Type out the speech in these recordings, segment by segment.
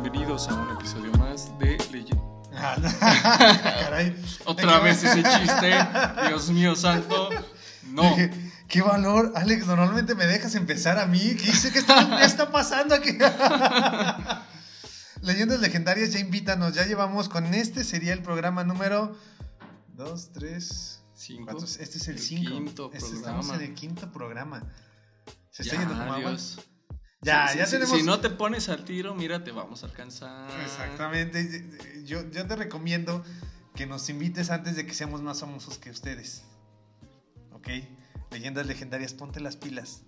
bienvenidos a un episodio más de Legend. Caray. Otra vez ese chiste, Dios mío santo. No. Dije, Qué valor, Alex. Normalmente me dejas empezar a mí. ¿Qué hice? ¿Qué está, está pasando aquí? Leyendas legendarias, ya invítanos. Ya llevamos con este, sería el programa número 2, 3, Cinco. 4. Este es el El 5. quinto Estamos en el quinto programa. Se está Ya, yendo como. Ya, Si- ya si- tenemos. Si no te pones al tiro, mira, te vamos a alcanzar. Exactamente. Yo, yo te recomiendo que nos invites antes de que seamos más famosos que ustedes. ¿Ok? Leyendas legendarias, ponte las pilas.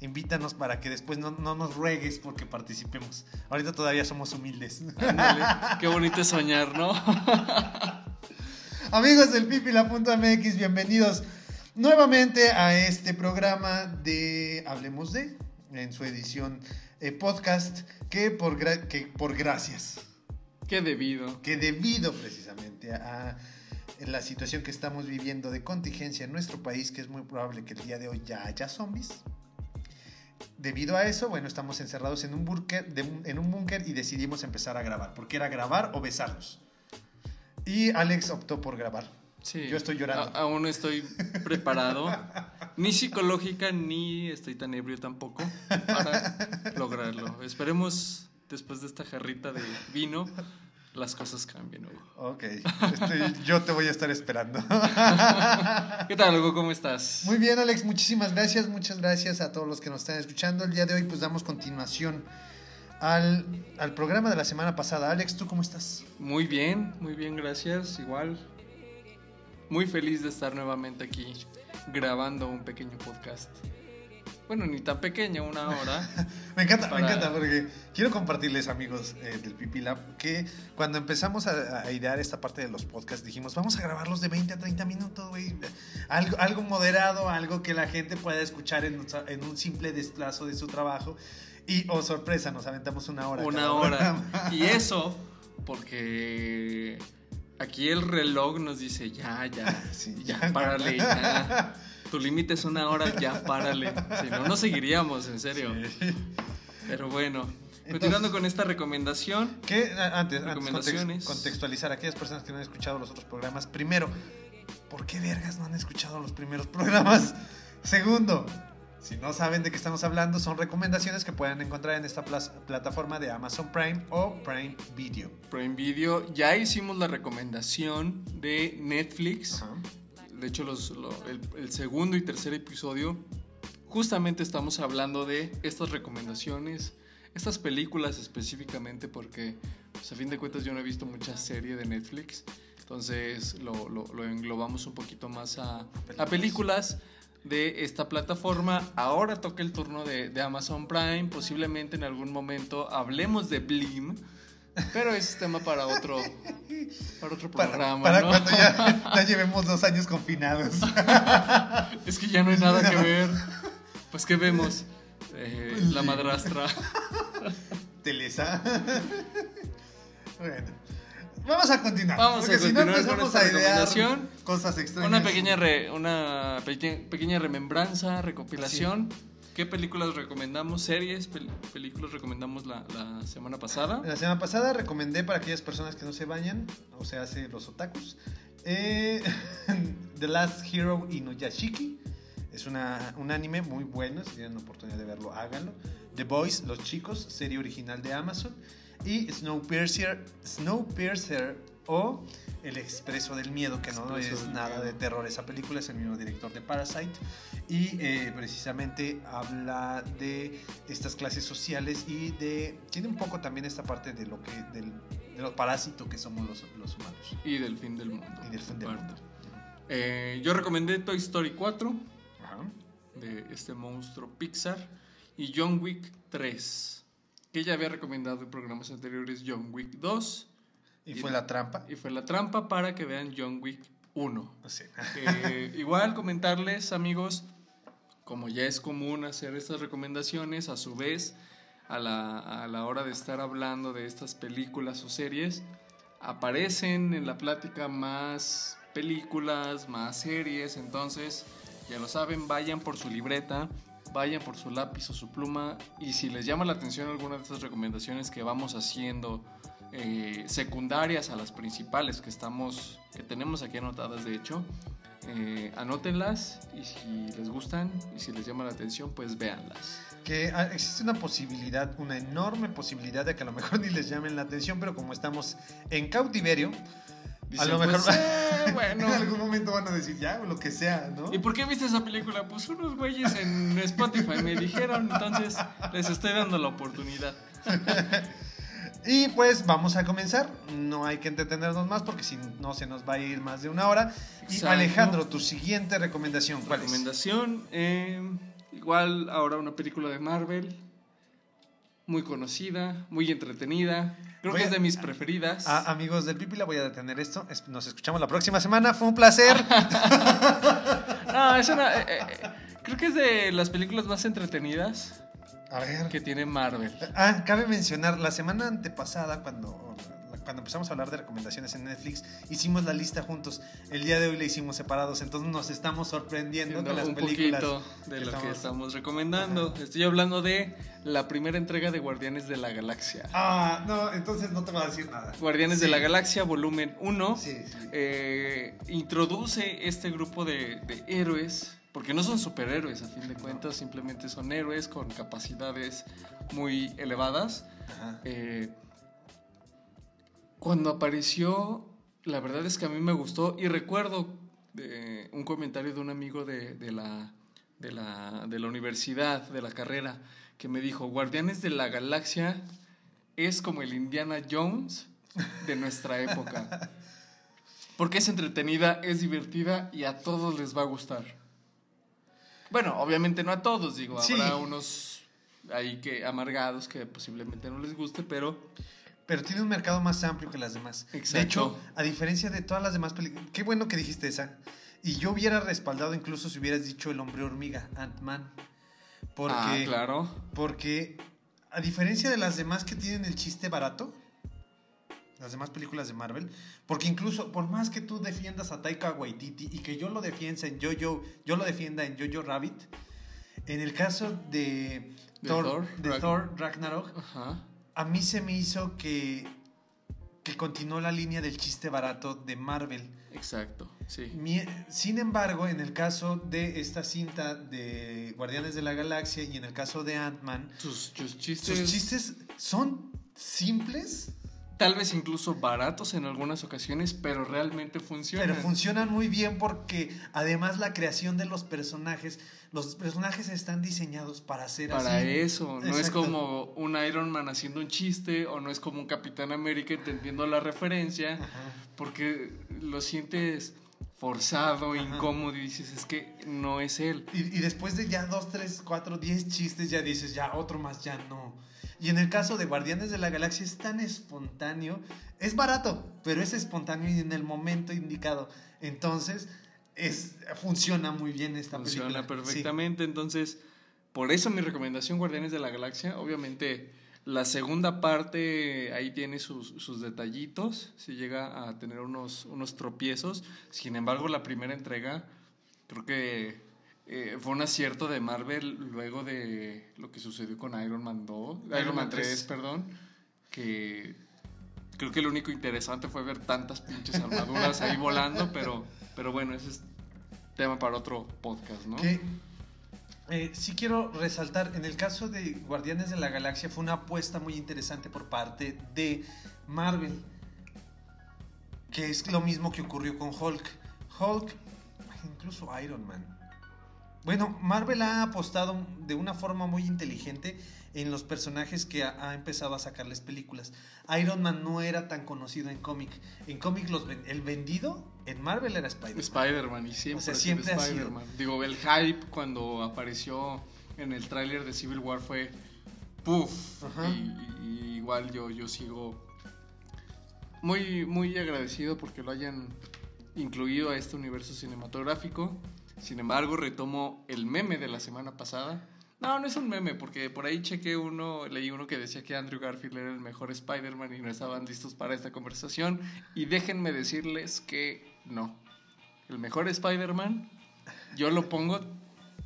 Invítanos para que después no, no nos ruegues porque participemos. Ahorita todavía somos humildes. Ándale, Qué bonito es soñar, ¿no? Amigos del pipila.mx, bienvenidos nuevamente a este programa de Hablemos de, en su edición eh, podcast, que por, gra- que por gracias. Qué debido. que debido precisamente a la situación que estamos viviendo de contingencia en nuestro país, que es muy probable que el día de hoy ya haya zombies, debido a eso, bueno, estamos encerrados en un búnker, en un búnker y decidimos empezar a grabar, porque era grabar o besarnos. Y Alex optó por grabar. Sí. Yo estoy llorando. A- aún no estoy preparado, ni psicológica, ni estoy tan ebrio tampoco para lograrlo. Esperemos, después de esta jarrita de vino, las cosas cambien, Hugo. Ok, yo te voy a estar esperando. ¿Qué tal, Hugo? ¿Cómo estás? Muy bien, Alex, muchísimas gracias. Muchas gracias a todos los que nos están escuchando. El día de hoy, pues damos continuación al, al programa de la semana pasada. Alex, ¿tú cómo estás? Muy bien, muy bien, gracias. Igual, muy feliz de estar nuevamente aquí grabando un pequeño podcast. Bueno, ni tan pequeño, una hora. Me encanta, Para- me encanta, porque quiero compartirles, amigos eh, del Pipi Lab, que cuando empezamos a, a idear esta parte de los podcasts, dijimos, vamos a grabarlos de 20 a 30 minutos, güey. Algo, algo moderado, algo que la gente pueda escuchar en, un- en un simple desplazo de su trabajo. Y, oh, sorpresa, nos aventamos una hora. una hora. Y eso porque aquí el reloj nos dice, ya, ya, Sí, ya, ya. párale, ya. Tu límite es una hora, ya, párale. Si no, no seguiríamos, en serio. Sí. Pero bueno, Entonces- continuando con esta recomendación. Que a- antes, antes contextualizar a aquellas personas que no han escuchado los otros programas. Primero, ¿por qué vergas no han escuchado los primeros programas? Segundo, si no saben de qué estamos hablando, son recomendaciones que pueden encontrar en esta plataforma de Amazon Prime o Prime Video. Prime Video, ya hicimos la recomendación de Netflix. Ajá. De hecho, los- lo- el, el segundo y tercer episodio, justamente estamos hablando de estas recomendaciones, estas películas específicamente, porque pues, a fin de cuentas yo no he visto mucha serie de Netflix. Entonces lo, lo- lo englobamos un poquito más a, a películas de esta plataforma. Ahora toca el turno de, de Amazon Prime. Posiblemente en algún momento hablemos de Blim. Pero ese es tema para otro, para otro programa. para ¿no? cuando ya, ya llevemos dos años confinados. Es que ya no hay nada que ver. Pues, ¿qué vemos? Eh, Pues la madrastra. Telesa. bueno. Vamos a continuar. Vamos a porque si no continuar con empezamos esta a idear cosas extrañas. Una pequeña, re- una peque- pequeña remembranza, recopilación. ¿Qué películas recomendamos? ¿Series? pel- ¿Películas recomendamos la, la semana pasada? La semana pasada recomendé para aquellas personas que no se bañan, o sea, hace los otakus, eh, The Last Hero Inuyashiki. Es una, un anime muy bueno, si tienen la oportunidad de verlo, háganlo. The Boys, Los Chicos, serie original de Amazon. Y Snowpiercer, Snowpiercer o El Expreso del Miedo, que no Expreso es nada Miedo. de terror esa película, es el mismo director de Parasite. Y eh, precisamente habla de estas clases sociales y de... Tiene un poco también esta parte de lo que... Del, de los parásitos que somos los, los humanos. Y del fin del mundo. Y del fin del mundo. Eh, yo recomendé Toy Story 4 Ajá. de este monstruo Pixar y John Wick 3. Que ya había recomendado en programas anteriores John Wick 2 Y fue la trampa. y fue la trampa para que vean John Wick 1. Sí. Eh, igual comentarles, amigos, como ya es común hacer estas recomendaciones, a su vez, a la, a la hora de estar hablando de estas películas o series, aparecen en la plática más películas, más series, entonces, ya lo saben, vayan por su libreta, vayan por su lápiz o su pluma y si les llama la atención alguna de estas recomendaciones que vamos haciendo eh, secundarias a las principales que estamos que tenemos aquí anotadas de hecho eh, anótenlas y si les gustan y si les llama la atención pues véanlas. Que ah, existe una posibilidad, una enorme posibilidad de que a lo mejor ni les llamen la atención, pero como estamos en cautiverio, a lo mejor pues, eh, bueno. en algún momento van a decir ya, o lo que sea, ¿no? ¿Y por qué viste esa película? Pues unos güeyes en Spotify me dijeron, entonces les estoy dando la oportunidad. Y pues vamos a comenzar. No hay que entretenernos más porque si no se nos va a ir más de una hora. Y Exacto. Alejandro, tu siguiente recomendación, ¿cuál es? Recomendación, eh, igual ahora una película de Marvel, muy conocida, muy entretenida, creo que es de mis preferidas. Amigos del Pipila, voy a detener esto. Es- Nos escuchamos la próxima semana. Fue un placer. No, es una, eh, eh, creo que es de las películas más entretenidas A ver. que tiene Marvel. Ah, cabe mencionar, la semana antepasada, cuando, cuando empezamos a hablar de recomendaciones en Netflix, hicimos la lista juntos. El día de hoy la hicimos separados, entonces nos estamos sorprendiendo con las un películas. poquito de que lo que estamos- estamos recomendando. Estoy hablando de la primera entrega de Guardianes de la Galaxia. Ah, no, entonces no te voy a decir nada. Guardianes de Sí. la Galaxia, volumen 1. Sí, sí. eh, introduce este grupo de, de héroes, porque no son superhéroes a fin de cuentas, simplemente son héroes con capacidades muy elevadas. Ajá. Eh, cuando apareció, la verdad es que a mí me gustó y recuerdo eh, un comentario de un amigo de, de la, de, la, de la universidad, de la carrera, que me dijo, Guardianes de la Galaxia es como el Indiana Jones de nuestra época. Porque es entretenida, es divertida y a todos les va a gustar. Bueno, obviamente no a todos, digo, Sí. habrá unos ahí que amargados que posiblemente no les guste, pero Pero tiene un mercado más amplio que las demás. De Exacto. hecho, a diferencia de todas las demás películas, qué bueno que dijiste esa. Y yo hubiera respaldado incluso si hubieras dicho el hombre hormiga, Ant-Man. Porque, ah, claro. porque a diferencia de las demás que tienen el chiste barato, las demás películas de Marvel, porque incluso por más que tú defiendas a Taika Waititi y que yo lo defienda en Jojo, yo lo defienda en Jojo Rabbit, en el caso de, De Thor, Thor, de Ragn- Thor Ragnarok, Ajá. A mí se me hizo que, que continuó la línea del chiste barato de Marvel. Exacto, sí. Mi- Sin embargo, en el caso de esta cinta de Guardianes de la Galaxia y en el caso de Ant-Man, Sus, sus chistes, sus chistes son simples, tal vez incluso baratos en algunas ocasiones, pero realmente funcionan. pero funcionan muy bien porque además la creación de los personajes, los personajes están diseñados para ser Para así. eso, no es como un Iron Man haciendo un chiste o no es como un Capitán América entendiendo la referencia, Ajá. porque lo sientes forzado, Ajá. incómodo y dices, es que no es él. Y, y después de ya dos, tres, cuatro, diez chistes, ya dices, ya otro más, ya no. Y en el caso de Guardianes de la Galaxia es tan espontáneo, es barato, pero es espontáneo y en el momento indicado. Entonces, es, funciona muy bien esta Funciona película. perfectamente, entonces, por eso mi recomendación Guardianes de la Galaxia, obviamente la segunda parte ahí tiene sus, sus detallitos, si llega a tener unos, unos tropiezos, sin embargo la primera entrega creo que eh, fue un acierto de Marvel luego de lo que sucedió con Iron Man 2, Iron, Man 3, 3. perdón, que creo que lo único interesante fue ver tantas pinches armaduras ahí volando, pero, pero bueno, ese es tema para otro podcast, ¿no? Que eh, sí quiero resaltar, en el caso de Guardianes de la Galaxia fue una apuesta muy interesante por parte de Marvel, que es lo mismo que ocurrió con Hulk. Hulk, incluso Iron Man. Bueno, Marvel ha apostado de una forma muy inteligente en los personajes que ha, ha empezado a sacarles películas. Iron Man no era tan conocido en cómic. En cómic los el vendido en Marvel era Spider-Man. Spider-Man y siempre, O sea, siempre ha sido. Digo, el hype cuando apareció en el tráiler de Civil War fue puff. Y igual yo, yo sigo muy, muy agradecido porque lo hayan incluido a este universo cinematográfico. Sin embargo, retomo el meme de la semana pasada. No, no es un meme, porque por ahí chequé uno, leí uno que decía que Andrew Garfield era el mejor Spider-Man y no estaban listos para esta conversación. Y déjenme decirles que no. El mejor Spider-Man, yo lo pongo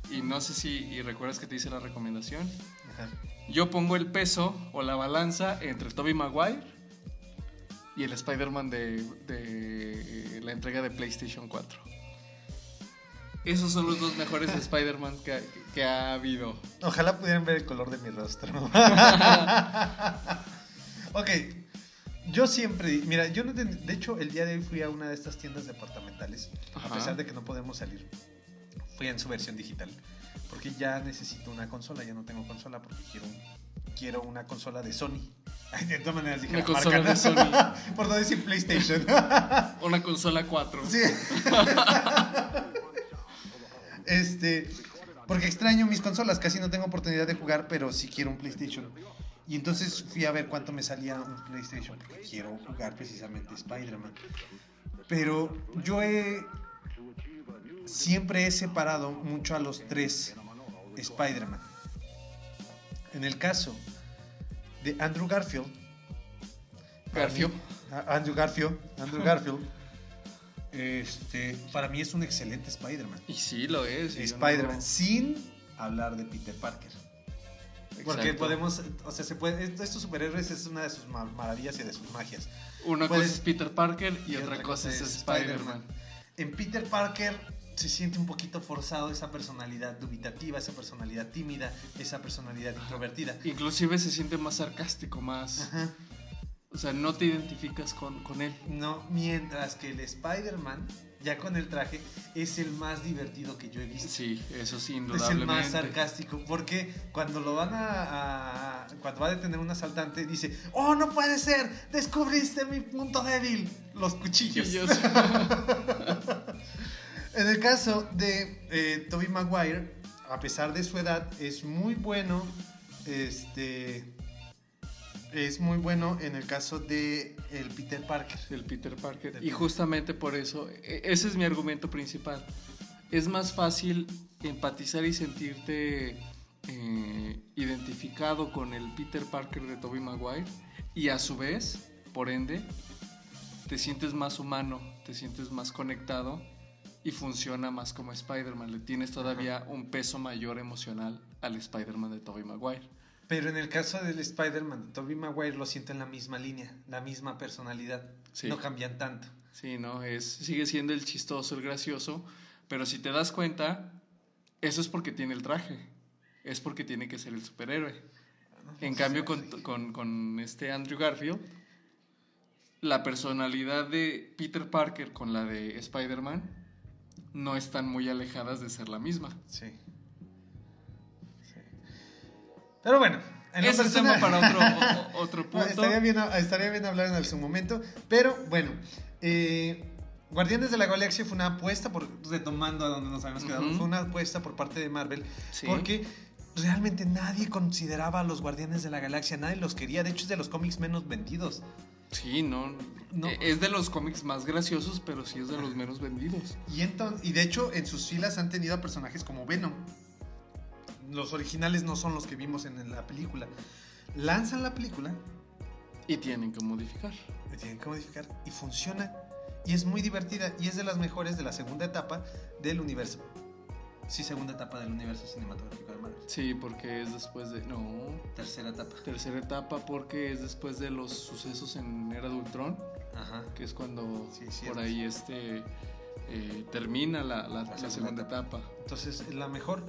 y no sé si y recuerdas que te hice la recomendación. Ajá. Yo pongo el peso o la balanza entre Tobey Maguire y el Spider-Man de, de, eh, la entrega de PlayStation 4. Esos son los dos mejores Spider-Man que, que ha habido. Ojalá pudieran ver el color de mi rostro. ok. Yo siempre, mira, yo no de hecho el día de hoy fui a una de estas tiendas departamentales, a Ajá. pesar de que no podemos salir. Fui en su versión digital, porque ya necesito una consola, ya no tengo consola porque quiero quiero una consola de Sony. De todas maneras dije Una la consola marca, de. Sony. Por no decir PlayStation. Una consola 4. Sí. Este, porque extraño mis consolas, casi no tengo oportunidad de jugar, pero sí quiero un PlayStation. Y entonces fui a ver cuánto me salía un PlayStation, porque quiero jugar precisamente Spider-Man. Pero yo he siempre he separado mucho a los tres Spider-Man. En el caso de Andrew Garfield, Garfio. a- Andrew Garfield, Andrew Garfield, este, para mí es un excelente Spider-Man. Y sí, lo es. Spider-Man, no- sin hablar de Peter Parker. Porque Exacto. podemos, o sea, se puede, estos superhéroes es una de sus ma- maravillas y de sus magias. Una puedes- cosa es Peter Parker y, otra cosa es Spider-Man. En Peter Parker se siente un poquito forzado esa personalidad dubitativa, esa personalidad tímida, esa personalidad introvertida. Inclusive se siente más sarcástico, más... Ajá. O sea, no te identificas con, con él. No, mientras que el Spider-Man, ya con el traje, es el más divertido que yo he visto. Sí, eso sí, Es el indudablemente. más sarcástico, porque cuando lo van a, a- Cuando va a detener un asaltante, dice: ¡Oh, no puede ser! ¡Descubriste mi punto débil! Los cuchillos. Cuchillos. En el caso de eh, Tobey Maguire, a pesar de su edad, es muy bueno. Este. Es muy bueno en el caso de el Peter Parker. El Peter Parker. Del Y justamente por eso, e- ese es mi argumento principal. Es más fácil empatizar y sentirte eh, identificado con el Peter Parker de Tobey Maguire y a su vez, por ende, te sientes más humano, te sientes más conectado y funciona más como Spider-Man. Le tienes todavía un peso mayor emocional al Spider-Man de Tobey Maguire. Pero en el caso del Spider-Man de Tobey Maguire lo siento en la misma línea, la misma personalidad. Sí. No cambian tanto. Sí, no, es, sigue siendo el chistoso, el gracioso, pero si te das cuenta, eso es porque tiene el traje, es porque tiene que ser el superhéroe. En cambio, con, con- con este Andrew Garfield, la personalidad de Peter Parker con la de Spider-Man no están muy alejadas de ser la misma. Sí. Pero bueno, en Ese es tema para otro, o- otro No, punto. estaría, bien, estaría bien hablar en su momento. Pero bueno, eh, Guardianes de la Galaxia fue una apuesta, por, retomando a donde nos habíamos quedado, Ujú. fue una apuesta por parte de Marvel. Sí. Porque realmente nadie consideraba a los Guardianes de la Galaxia, nadie los quería. De hecho, es de los cómics menos vendidos. Sí, no, No. e- Es de los cómics más graciosos, pero sí es de los menos vendidos. Y, enton- y de hecho, en sus filas han tenido a personajes como Venom. Los originales no son los que vimos en la película. Lanzan la película, Y tienen que modificar. le tienen que modificar y funciona. Y es muy divertida y es de las mejores de la segunda etapa del universo. Sí, segunda etapa del universo cinematográfico de Marvel. Sí, porque es después de. No. Tercera etapa. Tercera etapa, porque es después de los sucesos en Era de Ultron, Ajá. que es cuando Sí, sí, por ahí este eh, termina la, la- La la segunda segunda etapa. Entonces, es la mejor,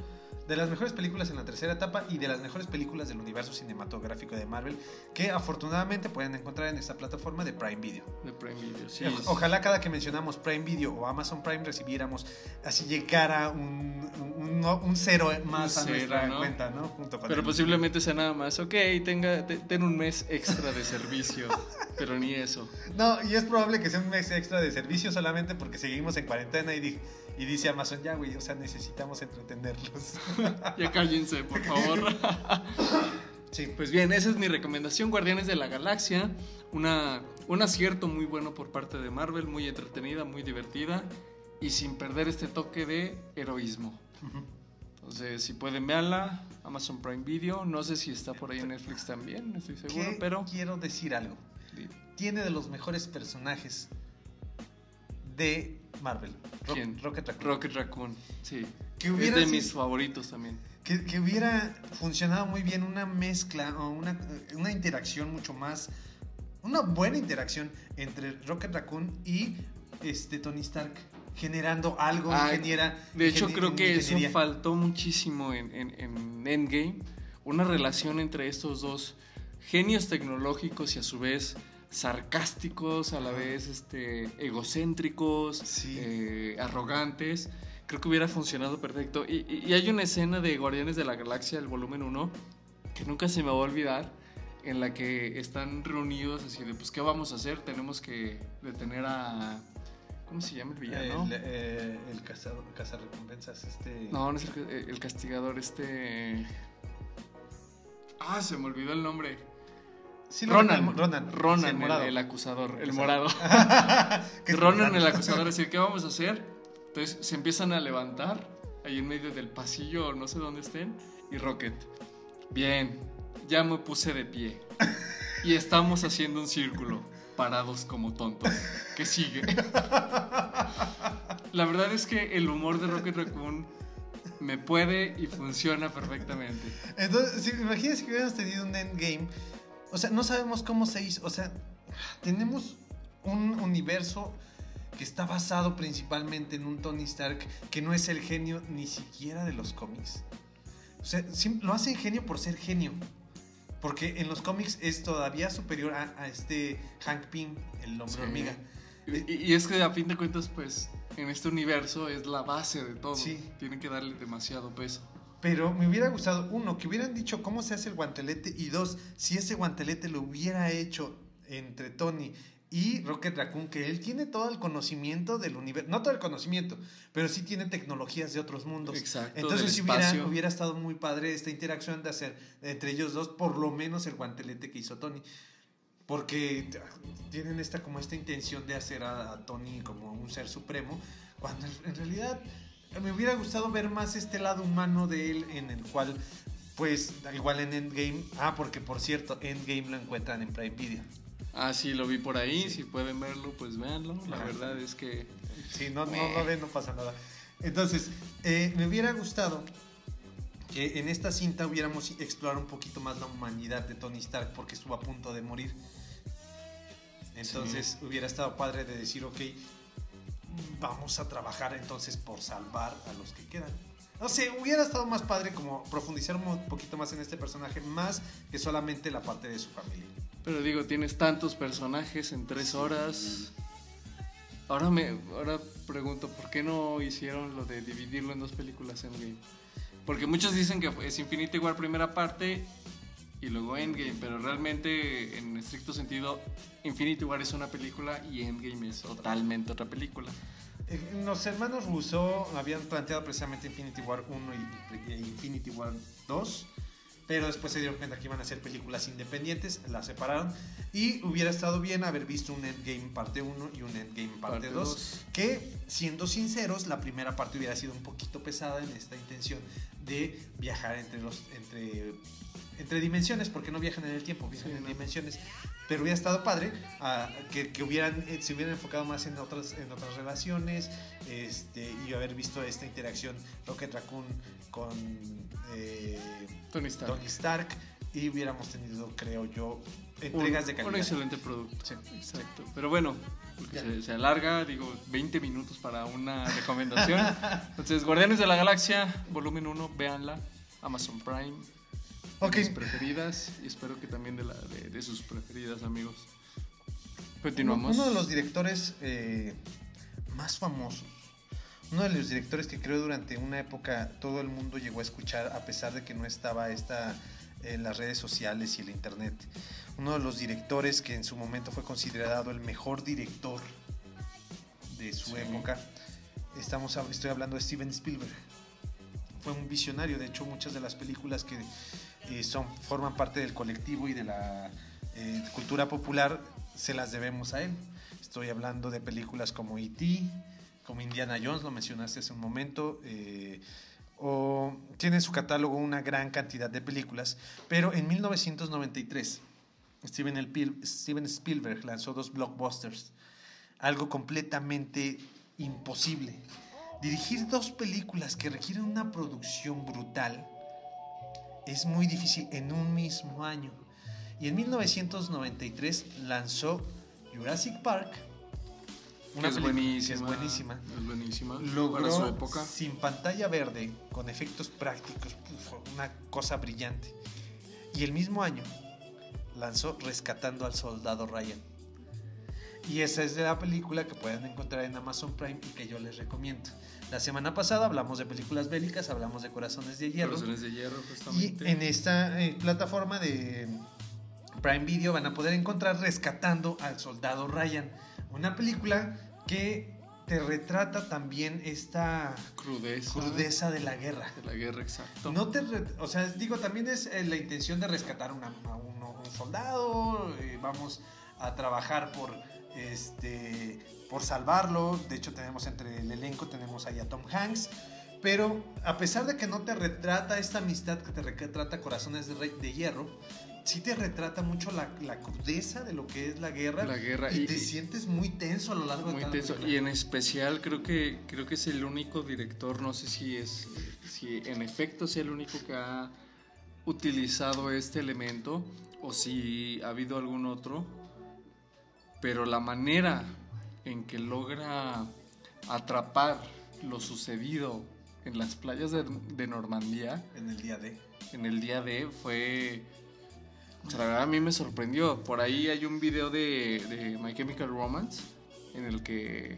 de las mejores películas en la tercera etapa y de las mejores películas del universo cinematográfico de Marvel que afortunadamente pueden encontrar en esta plataforma de Prime Video. de Prime Video. Sí, O- Ojalá cada que mencionamos Prime Video o Amazon Prime recibiéramos así llegara un, un, un- un cero más a cero, nuestra ¿no? cuenta, ¿no? Junto con Pero el- posiblemente sea nada más, ok, tenga, te- ten un mes extra de servicio, pero ni eso. No, y es probable que sea un mes extra de servicio solamente porque seguimos en cuarentena y, di- y dice Amazon, ya, güey, o sea, necesitamos entretenerlos. Ya cállense, por favor. Sí, Pues bien, esa es mi recomendación, Guardianes de la Galaxia. Una, un acierto muy bueno por parte de Marvel, muy entretenida, muy divertida y sin perder este toque de heroísmo. Entonces, si pueden verla, Amazon Prime Video. No sé si está por ahí en Netflix también, no estoy seguro, Que pero. quiero decir algo. Tiene de los mejores personajes de Marvel. ¿Quién? Rocket Raccoon. Rocket Raccoon, sí. que Es hubiera de sido- mis favoritos también. que, que hubiera funcionado muy bien una mezcla o una, una interacción mucho más. Una buena interacción entre Rocket Raccoon y este, Tony Stark. Generando algo, Ah, ingeniera. De hecho, creo que eso faltó muchísimo en, en- en Endgame. Una relación entre estos dos genios tecnológicos y a su vez sarcásticos, a la vez este, egocéntricos, Sí. eh, arrogantes. Creo que hubiera funcionado perfecto. Y, hay una escena de Guardianes de la Galaxia, el volumen 1, que nunca se me va a olvidar, en la que están reunidos así de, pues, ¿qué vamos a hacer? Tenemos que detener a... ¿Cómo se llama el villano? El, eh, el cazador, cazarrecompensas, este. No, no es el, el castigador, este. Ah, se me olvidó el nombre. Sí, Ronan. Ronan. Ronan, Sí, el, morado. el acusador, el morado. Ronan, el acusador, es decir, ¿qué vamos a hacer? Entonces se empiezan a levantar ahí en medio del pasillo, o no sé dónde estén, y Rocket. Bien, ya me puse de pie. Y estamos haciendo un círculo, parados como tontos. ¿Qué sigue? La verdad es que el humor de Rocket Raccoon me puede y funciona perfectamente. Entonces, si, imagínense que hubiéramos tenido un endgame. O sea, no sabemos cómo se hizo. O sea, tenemos un universo que está basado principalmente en un Tony Stark que no es el genio ni siquiera de los cómics. O sea, lo hacen genio por ser genio. Porque en los cómics es todavía superior a, a este Hank Pym, el hombre Sí. hormiga. Y, y es que a fin de cuentas, pues, en este universo es la base de todo. Sí. Tienen que darle demasiado peso. Pero me hubiera gustado, uno, que hubieran dicho cómo se hace el guantelete y dos, si ese guantelete lo hubiera hecho entre Tony y Rocket Raccoon, que él tiene todo el conocimiento del universo, no todo el conocimiento, pero sí tiene tecnologías de otros mundos. Exacto. Entonces si hubiera, hubiera estado muy padre esta interacción de hacer entre ellos dos por lo menos el guantelete que hizo Tony. Porque tienen esta como esta intención de hacer a, a Tony como un ser supremo, cuando en realidad me hubiera gustado ver más este lado humano de él en el cual, pues, igual en Endgame, ah, porque por cierto, Endgame lo encuentran en Prime Video. Ah, sí, lo vi por ahí. Sí. Si pueden verlo, pues véanlo. La Ajá. verdad es que. Sí, no, no, no ven, no pasa nada. Entonces, eh, me hubiera gustado que en esta cinta hubiéramos explorado un poquito más la humanidad de Tony Stark porque estuvo a punto de morir. Entonces hubiera estado padre de decir, ok, vamos a trabajar entonces por salvar a los que quedan. No sé, hubiera estado más padre como profundizar un poquito más en este personaje, más que solamente la parte de su familia. Pero digo, tienes tantos personajes en tres horas. Ahora me ahora pregunto, ¿por qué no hicieron lo de dividirlo en dos películas Endgame? Porque muchos dicen que es Infinity War primera parte y luego Endgame, pero realmente en estricto sentido Infinity War es una película y Endgame es totalmente otra película. Los hermanos Russo habían planteado precisamente Infinity War 1 y, y Infinity War 2, pero después se dieron cuenta que iban a ser películas independientes, las separaron y hubiera estado bien haber visto un Endgame parte 1 y un Endgame parte, Parte 2, dos. que siendo sinceros, la primera parte hubiera sido un poquito pesada en esta intención de viajar entre los entre entre dimensiones, porque no viajan en el tiempo, viajan Sí, en no. dimensiones. Pero hubiera estado padre ah, que, que hubieran, eh, se hubieran enfocado más en otras, en otras relaciones este, y haber visto esta interacción Rocket Raccoon con eh, Tony Stark. Tony Stark y hubiéramos tenido, creo yo, entregas un, de un calidad. excelente producto. Sí. Exacto. Pero bueno, se, se alarga, digo, 20 minutos para una recomendación. Entonces, Guardianes de la Galaxia, volumen 1, véanla. Amazon Prime. de Ok. Mis preferidas. Y espero que también de, la, de, de sus preferidas, amigos. Continuamos. Uno de los directores eh, más famosos, uno de los directores que creo durante una época todo el mundo llegó a escuchar a pesar de que no estaba esta en las redes sociales y el internet. Uno de los directores que en su momento fue considerado el mejor director de su Sí. época. Estamos, estoy hablando de Steven Spielberg. Fue un visionario, de hecho muchas de las películas que eh, son, forman parte del colectivo y de la eh, cultura popular se las debemos a él. Estoy hablando de películas como E.T., como Indiana Jones, lo mencionaste hace un momento, eh, tiene en su catálogo una gran cantidad de películas, pero en 1993 Steven, Steven Spielberg lanzó dos blockbusters, algo completamente imposible. dirigir dos películas que requieren una producción brutal es muy difícil en un mismo año. Y en 1993 lanzó Jurassic Park. Es buenísima. es buenísima. Es buenísima. Logró Para su época. sin pantalla verde, con efectos prácticos, uf, una cosa brillante. Y el mismo año lanzó Rescatando al Soldado Ryan. Y esa es de la película que pueden encontrar en Amazon Prime y que yo les recomiendo. La semana pasada hablamos de películas bélicas, hablamos de Corazones de Hierro. Corazones de hierro, Y justamente. en esta eh, plataforma de Prime Video van a poder encontrar Rescatando al Soldado Ryan, una película que te retrata también esta crudeza. crudeza de la guerra. De la guerra, exacto. No te, o sea, digo, también es eh, la intención de rescatar una- a uno- un soldado, eh, vamos a trabajar por, este, por salvarlo. De hecho, tenemos entre el elenco, tenemos ahí a Tom Hanks. Pero a pesar de que no te retrata esta amistad que te retrata Corazones de, Rey- de Hierro, sí te retrata mucho la, la crudeza de lo que es la guerra. La guerra y, y- te y- sientes muy tenso a lo largo de Muy la tenso. película. Y en especial creo que creo que es el único director, no sé si es si en efecto es el único que ha utilizado este elemento o si ha habido algún otro, pero la manera en que logra atrapar lo sucedido en las playas de, de Normandía En el día de... en el día de fue o sea, la verdad a mí me sorprendió. Por ahí hay un video de, de My Chemical Romance en el que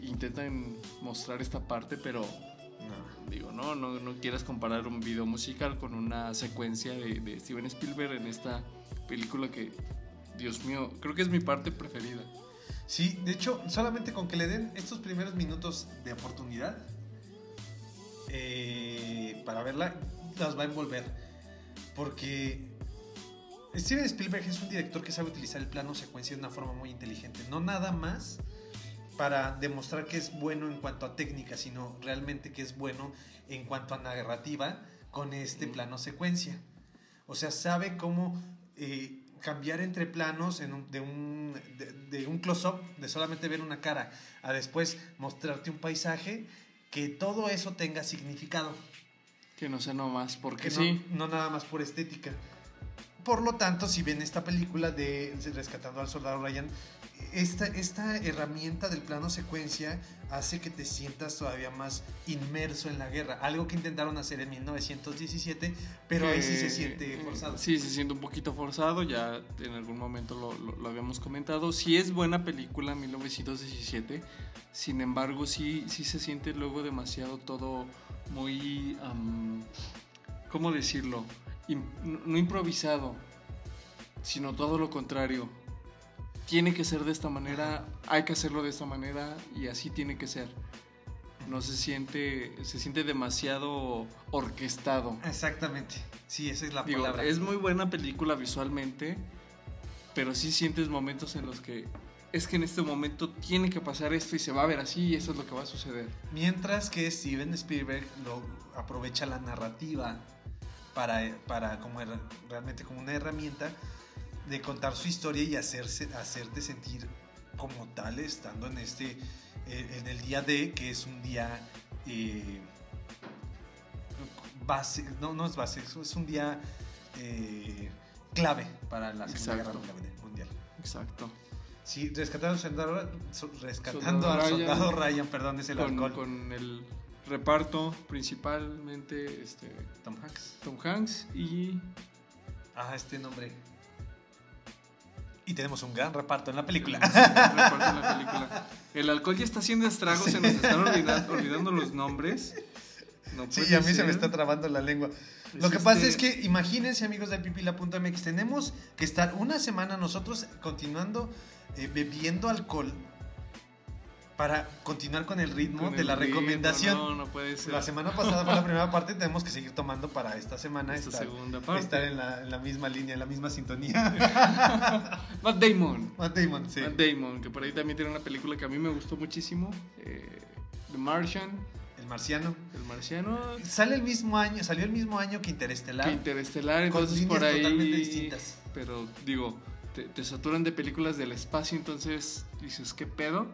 intentan mostrar esta parte, pero No. digo, no, no, no quieras comparar un video musical con una secuencia de, de Steven Spielberg en esta película que, Dios mío, creo que es mi parte preferida. Sí, de hecho, solamente con que le den estos primeros minutos de oportunidad eh, para verla, las va a envolver. Porque Steven Spielberg es un director que sabe utilizar el plano secuencia de una forma muy inteligente. No nada más para demostrar que es bueno en cuanto a técnica, sino realmente que es bueno en cuanto a narrativa con este plano secuencia. O sea, sabe cómo eh, cambiar entre planos en un- de un, de, de un close-up, de solamente ver una cara, a después mostrarte un paisaje, que todo eso tenga significado. Que no sé nomás, porque Que sí. no, no nada más por estética. Por lo tanto, si ven esta película de Rescatando al Soldado Ryan, esta, esta herramienta del plano secuencia hace que te sientas todavía más inmerso en la guerra. Algo que intentaron hacer en 1917, pero ahí sí se siente forzado. Sí, se siente un poquito forzado, ya en algún momento lo, lo- lo habíamos comentado. Sí es buena película 1917, sin embargo sí, sí se siente luego demasiado todo muy... ¿Cómo decirlo? No improvisado, sino todo lo contrario. Tiene que ser de esta manera, hay que hacerlo de esta manera y así tiene que ser. No se siente, se siente demasiado orquestado. Exactamente. Sí, esa es la Digo, palabra. es muy buena película visualmente, pero sí sientes momentos en los que es que en este momento tiene que pasar esto y se va a ver así y eso es lo que va a suceder. Mientras que Steven Spielberg lo aprovecha la narrativa para, para como realmente como una herramienta de contar su historia y hacerse, hacerte sentir como tal estando en este eh, en el día D que es un día eh, base no no es base es un día eh, clave para la segunda Exacto. guerra mundial Exacto. sí rescatando al soldado, so- rescatando Soldado al Ryan. soldado Ryan perdón es el Con, alcohol con el reparto principalmente este, Tom Hanks Tom Hanks y Ah, este nombre. Y tenemos un gran reparto en la película. el reparto en la película. El alcohol ya está haciendo estragos, se nos están olvidando, olvidando los nombres. No Sí, a mí se me está trabando la lengua. Pues Lo que pasa es que, imagínense, amigos del pipila.mx, tenemos que estar una semana nosotros continuando eh, bebiendo alcohol para continuar con el ritmo con de la ritmo, recomendación. No, no puede ser. La semana pasada fue la primera parte, tenemos que seguir tomando para esta semana Esta estar, segunda parte. estar en, la, en la misma línea, en la misma sintonía. Matt Damon. Matt Damon, sí. Matt Damon, que por ahí también tiene una película que a mí me gustó muchísimo. eh, The Martian, El marciano. El Marciano. Sale el mismo año, salió el mismo año que Interestelar. Que Interestelar, Con entonces líneas por ahí. totalmente distintas. Pero digo, te, te saturan de películas del espacio, entonces dices, ¿qué pedo?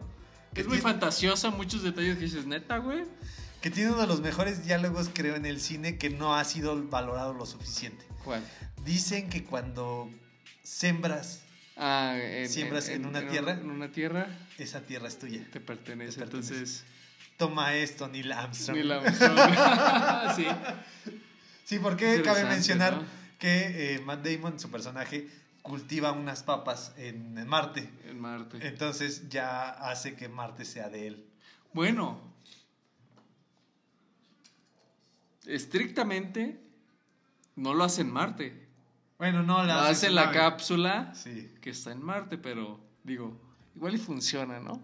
Es muy fantasiosa, muchos detalles que dices, neta, güey. Que tiene uno de los mejores diálogos, creo, en el cine que no ha sido valorado lo suficiente. ¿Cuál? Dicen que cuando sembras, Ah, en, Siembras en una tierra. En una tierra esa tierra es tuya. te pertenece. Te pertenece. Entonces, Toma esto, Neil Armstrong. ni la sí. Sí, porque cabe mencionar ¿no? que eh, Matt Damon, su personaje, cultiva unas papas en, en Marte. En Marte. Entonces ya hace que Marte sea de él. Bueno, estrictamente no lo hace en Marte. Bueno, no Lo la hace en la cápsula Sí. que está en Marte, pero digo, igual y funciona, ¿no?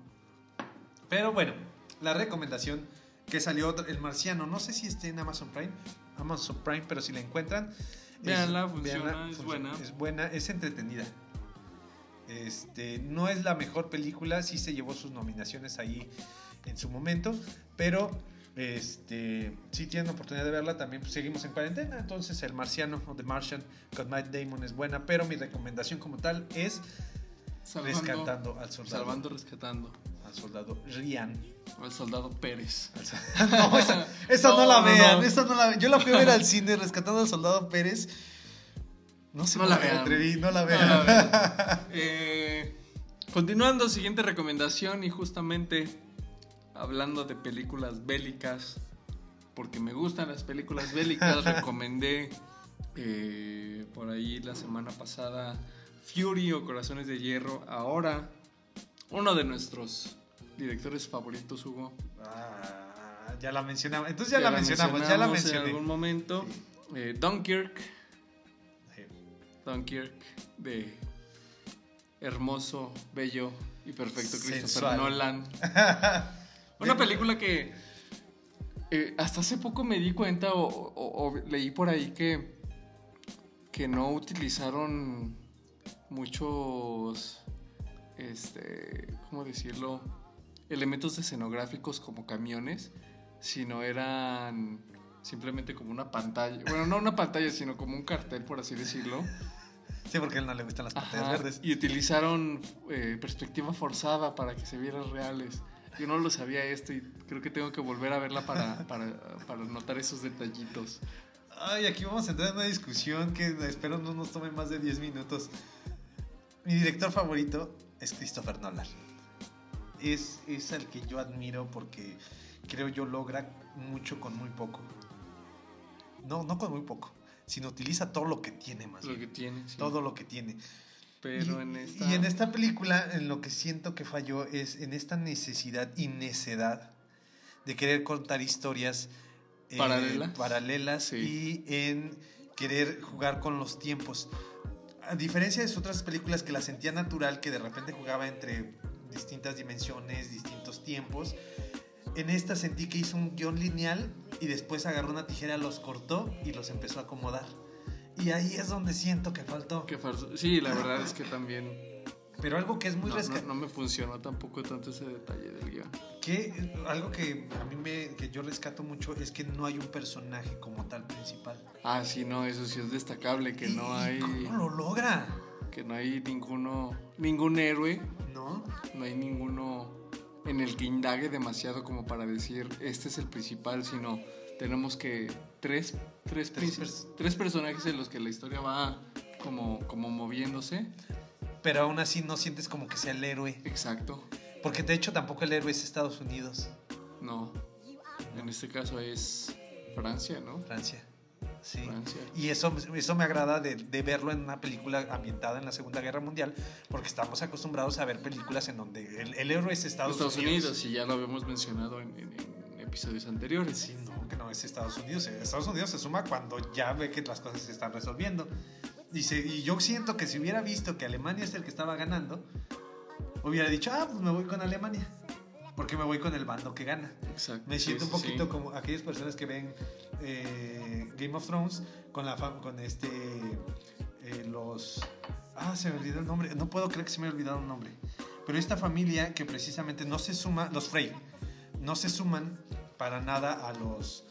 Pero bueno, la recomendación que salió El Marciano, no sé si esté en Amazon Prime, Amazon Prime, pero si la encuentran, Véanla, funciona, es funciona, buena. Es buena, es entretenida. Este, no es la mejor película, sí se llevó sus nominaciones ahí en su momento, pero este, si tienen oportunidad de verla, también pues, seguimos en cuarentena, entonces El Marciano o The Martian con Matt Damon es buena, pero mi recomendación como tal es Salvando, Rescatando al soldado. salvando, rescatando al soldado Ryan. al soldado Pérez. Al No, esa, esa no, No, la no, vean, no. esa no la Yo la fui a ver al cine rescatando al soldado Pérez. No sé No la vean. atreví, no la No, vean. a ver. Eh, continuando, siguiente recomendación y justamente hablando de películas bélicas, porque me gustan las películas bélicas, recomendé eh, por ahí la semana pasada Fury o Corazones de Hierro. Ahora, uno de nuestros directores favoritos, Hugo. Ah, ya la mencionamos. Entonces ya, la, mencionamos, ya la mencionamos mencioné. En algún momento. Eh, Dunkirk. Sí. Dunkirk de hermoso, bello y perfecto Christopher Sensual. Nolan. Una película que eh, hasta hace poco me di cuenta o, o- o leí por ahí que, que no utilizaron muchos, este, ¿cómo decirlo? Elementos escenográficos como camiones, sino eran simplemente como una pantalla. Bueno, no una pantalla, sino como un cartel, por así decirlo. Sí, porque a él no le gustan las pantallas Ajá, verdes. Y utilizaron eh, perspectiva forzada para que se vieran reales. Yo no lo sabía esto y creo que tengo que volver a verla para, para, para notar esos detallitos. Ay, aquí vamos a entrar en una discusión que espero no nos tome más de 10 minutos. Mi director favorito es Christopher Nolan. Es, es el que yo admiro porque creo yo logra mucho con muy poco. No, no con muy poco, sino utiliza todo lo que tiene más Lo bien. que tiene. sí. Todo lo que tiene. Pero y, en esta. y en esta película, en lo que siento que falló es en esta necesidad y necedad de querer contar historias eh, Paralelas. paralelas Sí. y en querer jugar con los tiempos. A diferencia de otras películas que la sentía natural, que de repente jugaba entre distintas dimensiones, distintos tiempos, en esta sentí que hizo un guion lineal y después agarró una tijera, los cortó y los empezó a acomodar. Y ahí es donde siento que faltó. que farso- Sí, la verdad es que también. Pero algo que es muy No, resca- no- no me funcionó tampoco tanto ese detalle del guion. que algo que a mí me que yo rescato mucho es que no hay un personaje como tal principal. Ah, sí, no, eso sí es destacable, que ¿Y- no hay. ¿Cómo lo logra? Que no hay ninguno. Ningún héroe. ¿No? No hay ninguno en el que indague demasiado como para decir este es el principal, sino tenemos que tres, tres, Tres pers- tres personajes en los que la historia va como, como moviéndose. Pero aún así no sientes como que sea el héroe. Exacto. Porque de hecho tampoco el héroe es Estados Unidos, No. En este caso es Francia, ¿no? Francia. Sí. Francia. Y eso, eso me agrada de, de verlo en una película ambientada en la Segunda Guerra Mundial, porque estamos acostumbrados a ver películas en donde el, el héroe es Estados, Estados Unidos, y ya lo habíamos mencionado en, en- en episodios anteriores. Sí, no, que no es Estados Unidos. Estados Unidos se suma cuando ya ve que las cosas se están resolviendo. Y, se- y yo siento que si hubiera visto que Alemania es el que estaba ganando, hubiera dicho, ah, pues me voy con Alemania. Porque me voy con el bando que gana. Exacto. Me sí, siento un sí. poquito como aquellas personas que ven eh, Game of Thrones con la con este eh, los ah se me olvidó el nombre no puedo creer que se me haya olvidado el nombre pero esta familia que precisamente no se suma los Frey no se suman para nada a los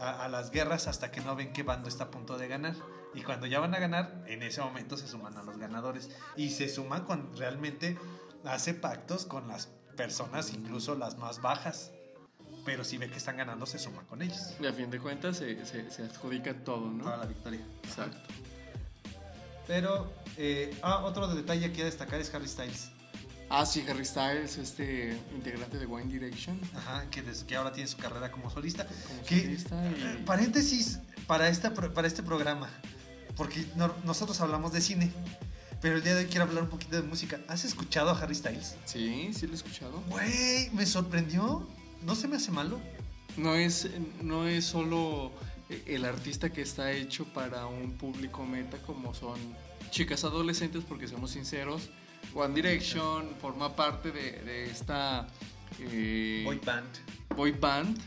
a, a las guerras hasta que no ven qué bando está a punto de ganar y cuando ya van a ganar en ese momento se suman a los ganadores y se suman con realmente hace pactos con las personas, incluso las más bajas. Pero si ve que están ganando, se suma con ellos. Y a fin de cuentas se, se, se adjudica todo, ¿no? Toda la victoria. Exacto. Pero, eh, ah, otro detalle que a destacar es Harry Styles. Ah, sí, Harry Styles, este integrante de One Direction. Ajá, que, ahora tiene su carrera como solista. Como Que, solista y- eh, Paréntesis para, esta, para este programa, porque no- nosotros hablamos de cine, pero el día de hoy quiero hablar un poquito de música. ¿Has escuchado a Harry Styles? Sí, sí lo he escuchado. Güey, me sorprendió. No se me hace malo. No es, no es solo el artista que está hecho para un público meta como son chicas adolescentes, porque seamos sinceros, One Direction forma parte de, de esta eh, Boy band. boy band,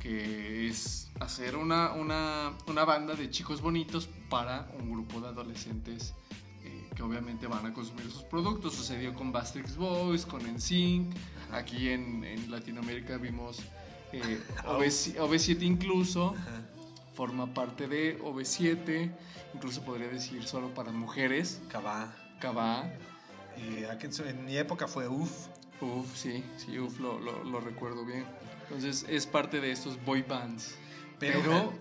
que es hacer una, una, una banda de chicos bonitos para un grupo de adolescentes eh, que obviamente van a consumir sus productos. Sucedió con Bastrix Boys, con NSYNC. Aquí en, en Latinoamérica vimos eh, OV7 OV7 incluso. Ajá. Forma parte de OV7, incluso podría decir solo para mujeres. Cabá. Cabá. Su- en mi época fue UF. Uf, sí, sí, uf, lo, lo- lo recuerdo bien. Entonces es parte de estos boy bands. Pero- Pero,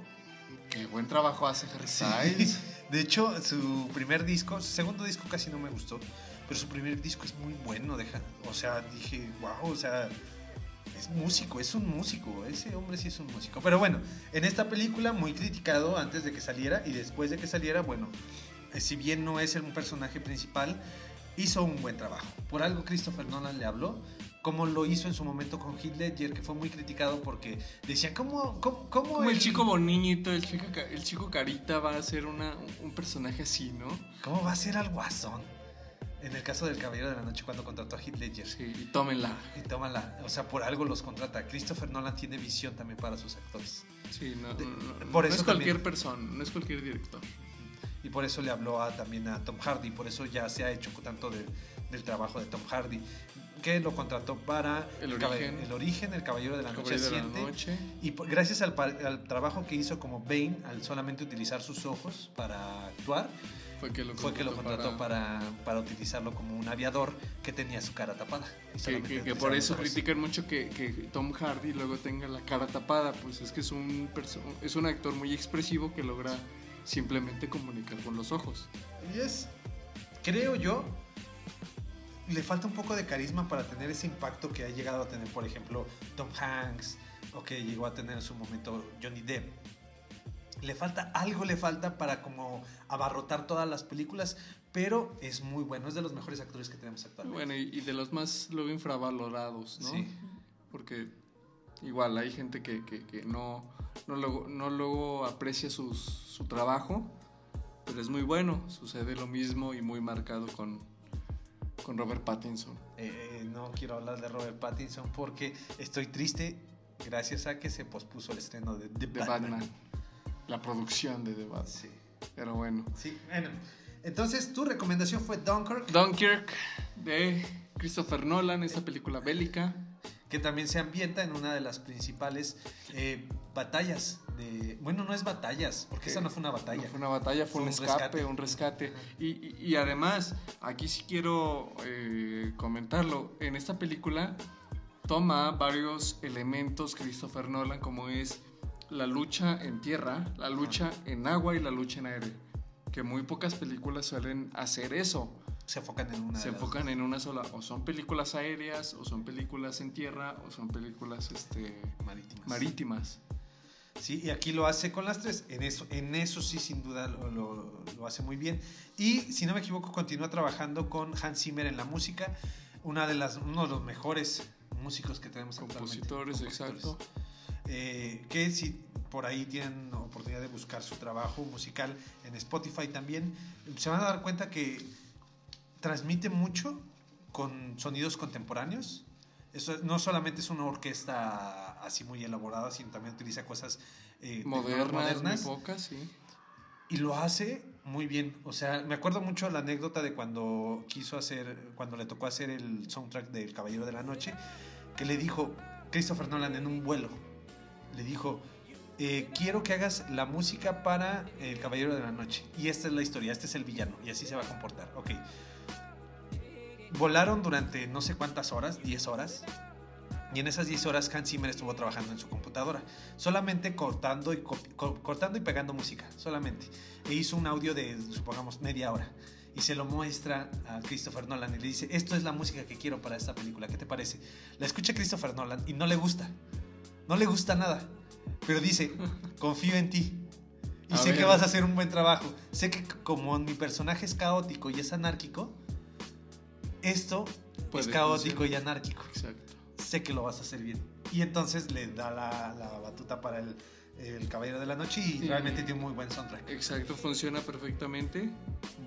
qué buen trabajo hace Harry Sí. De hecho, su primer disco, su segundo disco casi no me gustó, pero su primer disco es muy bueno. Deja, o sea, dije, wow, o sea, es músico, es un músico, ese hombre sí es un músico. Pero bueno, en esta película muy criticado antes de que saliera y después de que saliera, bueno, eh, si bien no es un personaje principal, hizo un buen trabajo. Por algo Christopher Nolan le habló, como lo hizo en su momento con Heath Ledger, que fue muy criticado porque decían, ¿cómo, cómo, cómo Como el chico bonito, el chico, el chico carita va a ser una, un personaje así, ¿no? ¿Cómo va a ser al guasón? En el caso del Caballero de la Noche cuando contrató a Heath Ledger. Sí, y tómenla. Y tómala, o sea, por algo los contrata. Christopher Nolan tiene visión también para sus actores. Sí, no, De- no, no, por no eso es cualquier también- persona, no es cualquier director. Y por eso le habló a, también a Tom Hardy, por eso ya se ha hecho tanto de- del trabajo de Tom Hardy, que lo contrató para El Origen. el, origen, el Caballero de la Noche Caballero de la. Noche. Y gracias al, trabajo que hizo como Bane, al solamente utilizar sus ojos para actuar, Fue que lo fue que lo contrató para- para, para utilizarlo como un aviador que tenía su cara tapada. Que, por eso critican mucho que, que Tom Hardy luego tenga la cara tapada, pues es que es un, es un actor muy expresivo que logra simplemente comunicar con los ojos. Y es, creo yo, le falta un poco de carisma para tener ese impacto que ha llegado a tener, por ejemplo, Tom Hanks o que llegó a tener en su momento Johnny Depp. Le falta, algo le falta para como abarrotar todas las películas, pero es muy bueno, es de los mejores actores que tenemos actualmente. Bueno, y, y de los más luego infravalorados, ¿no? Sí. Porque igual hay gente que, que- que no, no, luego, no luego aprecia sus- su trabajo, pero es muy bueno. Sucede lo mismo y muy marcado con, con Robert Pattinson. Eh, no quiero hablar de Robert Pattinson porque estoy triste gracias a que se pospuso el estreno de The Batman. Batman. La producción de The Batman. Sí. Pero bueno. Sí, bueno. Entonces, tu recomendación fue Dunkirk, Dunkirk de Christopher Nolan, esta película bélica. que también se ambienta en una de las principales eh, batallas de... Bueno, no es batallas, porque esa no fue una batalla. No fue una batalla, fue, Fue un, escape, rescate. un rescate. Y, y- y además, aquí sí quiero eh, comentarlo. En esta película toma varios elementos Christopher Nolan, como es la lucha en tierra, la lucha en agua y la lucha en aire. Que muy pocas películas suelen hacer eso. Se enfocan en una Se enfocan en una sola. O son películas aéreas, o son películas en tierra, o son películas este, marítimas. marítimas. Sí, y aquí lo hace con las tres. En eso, en eso sí, sin duda, lo, lo- lo hace muy bien. Y si no me equivoco, continúa trabajando con Hans Zimmer en la música. Una de las, uno de los mejores músicos que tenemos actualmente. Compositores, exacto. Eh, que si por ahí tienen oportunidad de buscar su trabajo musical en Spotify también, se van a dar cuenta que transmite mucho con sonidos contemporáneos. Eso no solamente es una orquesta así muy elaborada, sino también utiliza cosas eh, Modernas, modernas muy pocas, sí. y lo hace muy bien. O sea, me acuerdo mucho la anécdota de cuando quiso hacer, cuando le tocó hacer el soundtrack del Caballero de la Noche, que le dijo Christopher Nolan en un vuelo, le dijo, eh, quiero que hagas la música para el Caballero de la Noche. Y esta es la historia, este es el villano, y así se va a comportar. Ok. volaron durante no sé cuántas horas, 10 horas. Y en esas 10 horas Hans Zimmer estuvo trabajando en su computadora, solamente cortando y, co- co- cortando y pegando música, solamente. E hizo un audio de, supongamos, media hora. Y se lo muestra a Christopher Nolan y le dice, esto es la música que quiero para esta película, ¿qué te parece? La escucha Christopher Nolan y no le gusta. No le gusta nada. Pero dice, confío en ti. Y A sé ver. que vas a hacer un buen trabajo. Sé que como mi personaje es caótico y es anárquico, esto Puede es caótico funcionar. y anárquico. Exacto. Sé que lo vas a hacer bien. Y entonces le da la, la batuta para el, el Caballero de la Noche y Sí. realmente tiene un muy buen soundtrack. Exacto, funciona perfectamente.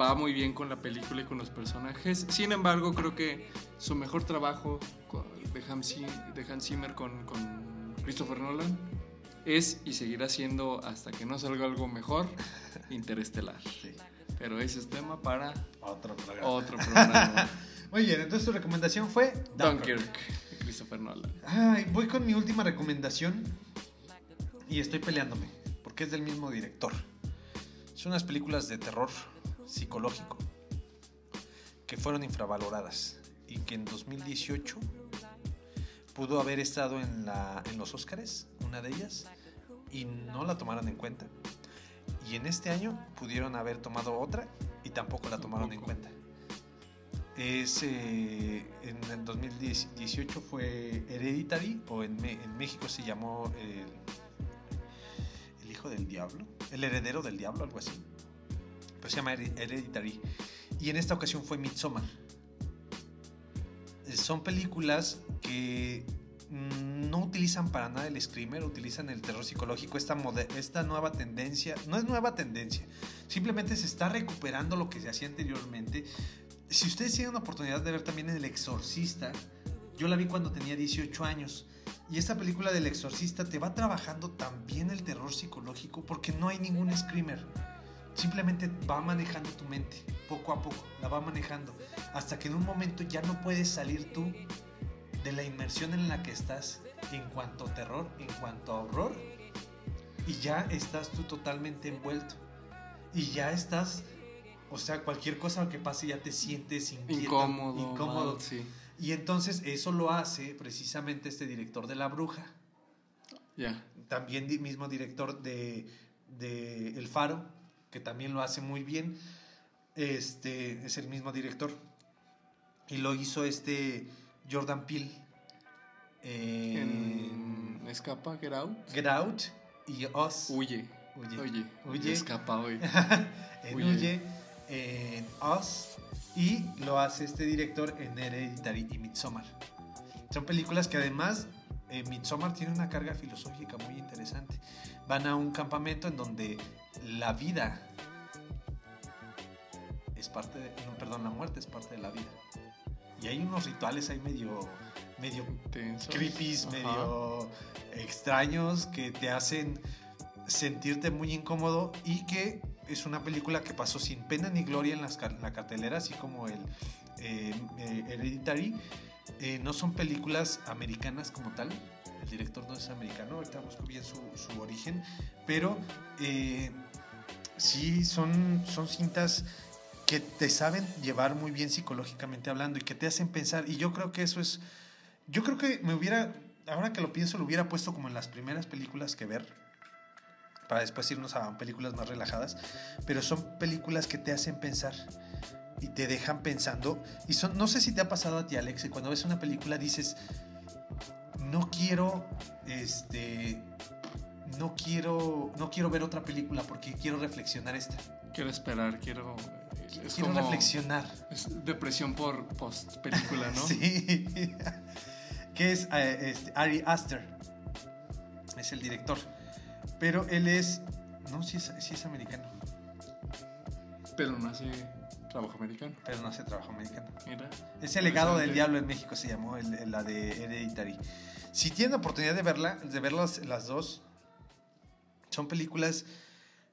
Va muy bien con la película y con los personajes. Sin embargo, creo que su mejor trabajo de Hans, de Hans Zimmer con, con Christopher Nolan es y seguirá siendo hasta que no salga algo mejor, Interestelar. Sí. Pero ese es tema para Otro programa. otro programa. Muy bien, entonces tu recomendación fue Dunkirk, de Christopher Nolan. Ay, voy con mi última recomendación y estoy peleándome porque es del mismo director. Son unas películas de terror psicológico que fueron infravaloradas y que en 2018 pudo haber estado en, la, en los Oscars, una de ellas, y no la tomaron en cuenta. Y en este año pudieron haber tomado otra y tampoco la tomaron en cuenta. Es, eh, en el 2018 fue Hereditary, o en, México se llamó El Hijo del Diablo, El Heredero del Diablo, algo así. Pero se llama Here- Hereditary. Y en esta ocasión fue Midsommar. Eh, Son películas que mm, no utilizan para nada el screamer, utilizan el terror psicológico, esta, esta nueva tendencia, no es nueva tendencia, simplemente se está recuperando lo que se hacía anteriormente. Si ustedes tienen una oportunidad de ver también El Exorcista, yo la vi cuando tenía 18 años. Y esta película del Exorcista te va trabajando también el terror psicológico porque no hay ningún screamer. Simplemente va manejando tu mente, poco a poco, la va manejando. Hasta que en un momento ya no puedes salir tú de la inmersión en la que estás en cuanto a terror, en cuanto a horror. Y ya estás tú totalmente envuelto. Y ya estás, o sea, cualquier cosa que pase ya te sientes inquieto, Incómodo. incómodo. mal, sí. Y entonces eso lo hace precisamente este director de La Bruja, Ya. también di- mismo director de, de El Faro, que también lo hace muy bien. Este es el mismo director. Y lo hizo este Jordan Peele. En En Escapa, Get Out. Get Out y Us. Huye. Huye. Huye. escapa hoy. en Huye. Huye, en Us y lo hace este director en Hereditary y Midsommar. Son películas que además eh, Midsommar tiene una carga filosófica muy interesante. Van a un campamento en donde la vida es parte de, no, perdón, la muerte es parte de la vida. Y hay unos rituales ahí medio medio Tenso. creepies, Ajá. medio extraños que te hacen sentirte muy incómodo y que es una película que pasó sin pena ni gloria en, las, la cartelera, así como el eh, eh, Hereditary. Eh, no son películas americanas como tal. El director no es americano, ahorita busco bien su, su origen, pero sí son, son cintas que te saben llevar muy bien psicológicamente hablando y que te hacen pensar. Y yo creo que eso es. Yo creo que me hubiera. Ahora que lo pienso, lo hubiera puesto como en las primeras películas que ver. Para después irnos a películas más relajadas. Pero son películas que te hacen pensar. Y te dejan pensando. Y son. No sé si te ha pasado a ti, Alex, que cuando ves una película dices. No quiero. Este. No quiero. No quiero ver otra película porque quiero reflexionar esta. Quiero esperar, quiero. Es quiero como- reflexionar. Es depresión por post película, ¿no? Sí. que es eh, este, Ari Aster. Es el director. Pero él es. No, sí es, sí es americano. Pero no hace trabajo americano. Pero no hace trabajo americano. Mira. Es el legado del diablo en México, se llamó el- la de Hereditary. Si tienen oportunidad de verla, de verlas las dos, son películas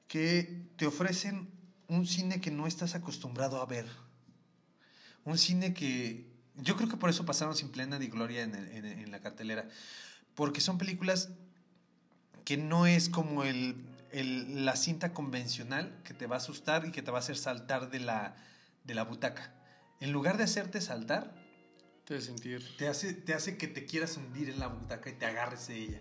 que te ofrecen un cine que no estás acostumbrado a ver. Un cine que yo creo que por eso pasaron sin plena ni gloria en- en la cartelera. Porque son películas que no es como el, el- la cinta convencional que te va a asustar y que te va a hacer saltar de la, de la butaca. en lugar de hacerte saltar, Te hace sentir. te hace, te hace que te quieras hundir en la butaca y te agarres de ella.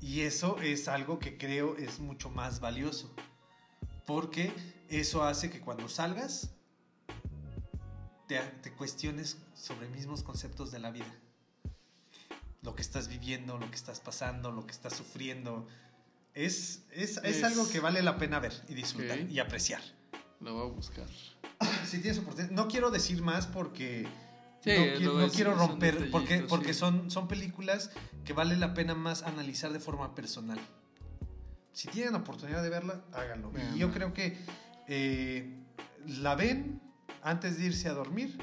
Y eso es algo que creo es mucho más valioso. Porque eso hace que cuando salgas te, te cuestiones sobre mismos conceptos de la vida. Lo que estás viviendo, lo que estás pasando, lo que estás sufriendo. Es, es, es Es- algo que vale la pena ver y disfrutar Ok. y apreciar. Lo voy a buscar. Si tienes oportunidad. No quiero decir más porque Sí, no, qui- no quiero romper, porque, porque sí. son, son películas que vale la pena más analizar de forma personal. Si tienen oportunidad de verla, háganlo. Y yo creo que eh, la ven antes de irse a dormir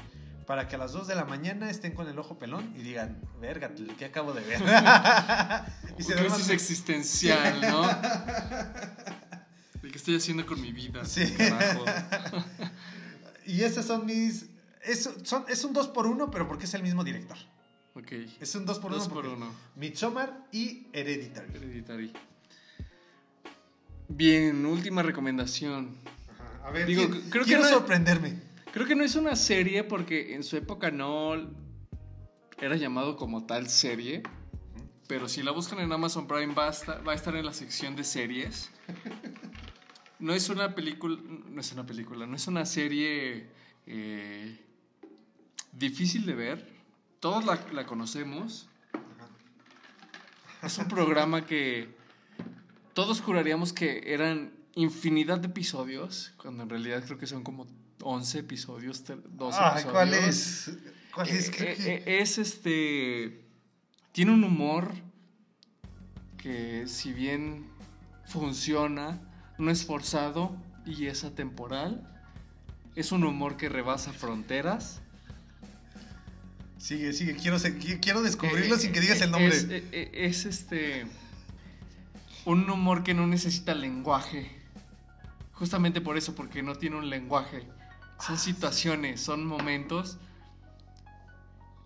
para que a las 2 de la mañana estén con el ojo pelón y digan, verga, ¿qué acabo de ver? y se Crisis existencial, ¿no? ¿De qué estoy haciendo con mi vida? Sí. Carajo. Y esas son mis... Es, son, es un 2 por 1 pero porque es el mismo director. Ok. Es un 2 por 1 Dos por uno. Midsommar y Hereditary. Hereditary. Bien, última recomendación. A ver, Digo, quiero, creo que quiero no- sorprenderme. Creo que no es una serie porque en su época no era llamado como tal serie. Pero si la buscan en Amazon Prime va a estar, en la sección de series. No es una película, no es una película, no es una serie eh, difícil de ver. Todos la conocemos. Es un programa que todos juraríamos que eran infinidad de episodios, cuando en realidad creo que son como 11 episodios, ter- 12 Ay, episodios. ¿cuál es? ¿Cuál es? Eh, eh, que- eh, es este. Tiene un humor que, si bien funciona, no es forzado y es atemporal. Es un humor que rebasa fronteras. Sigue, sigue. Quiero, quiero descubrirlo Eh, sin que digas el nombre. Es, es, este. Un humor que no necesita lenguaje. Justamente por eso, porque no tiene un lenguaje. Son situaciones, son momentos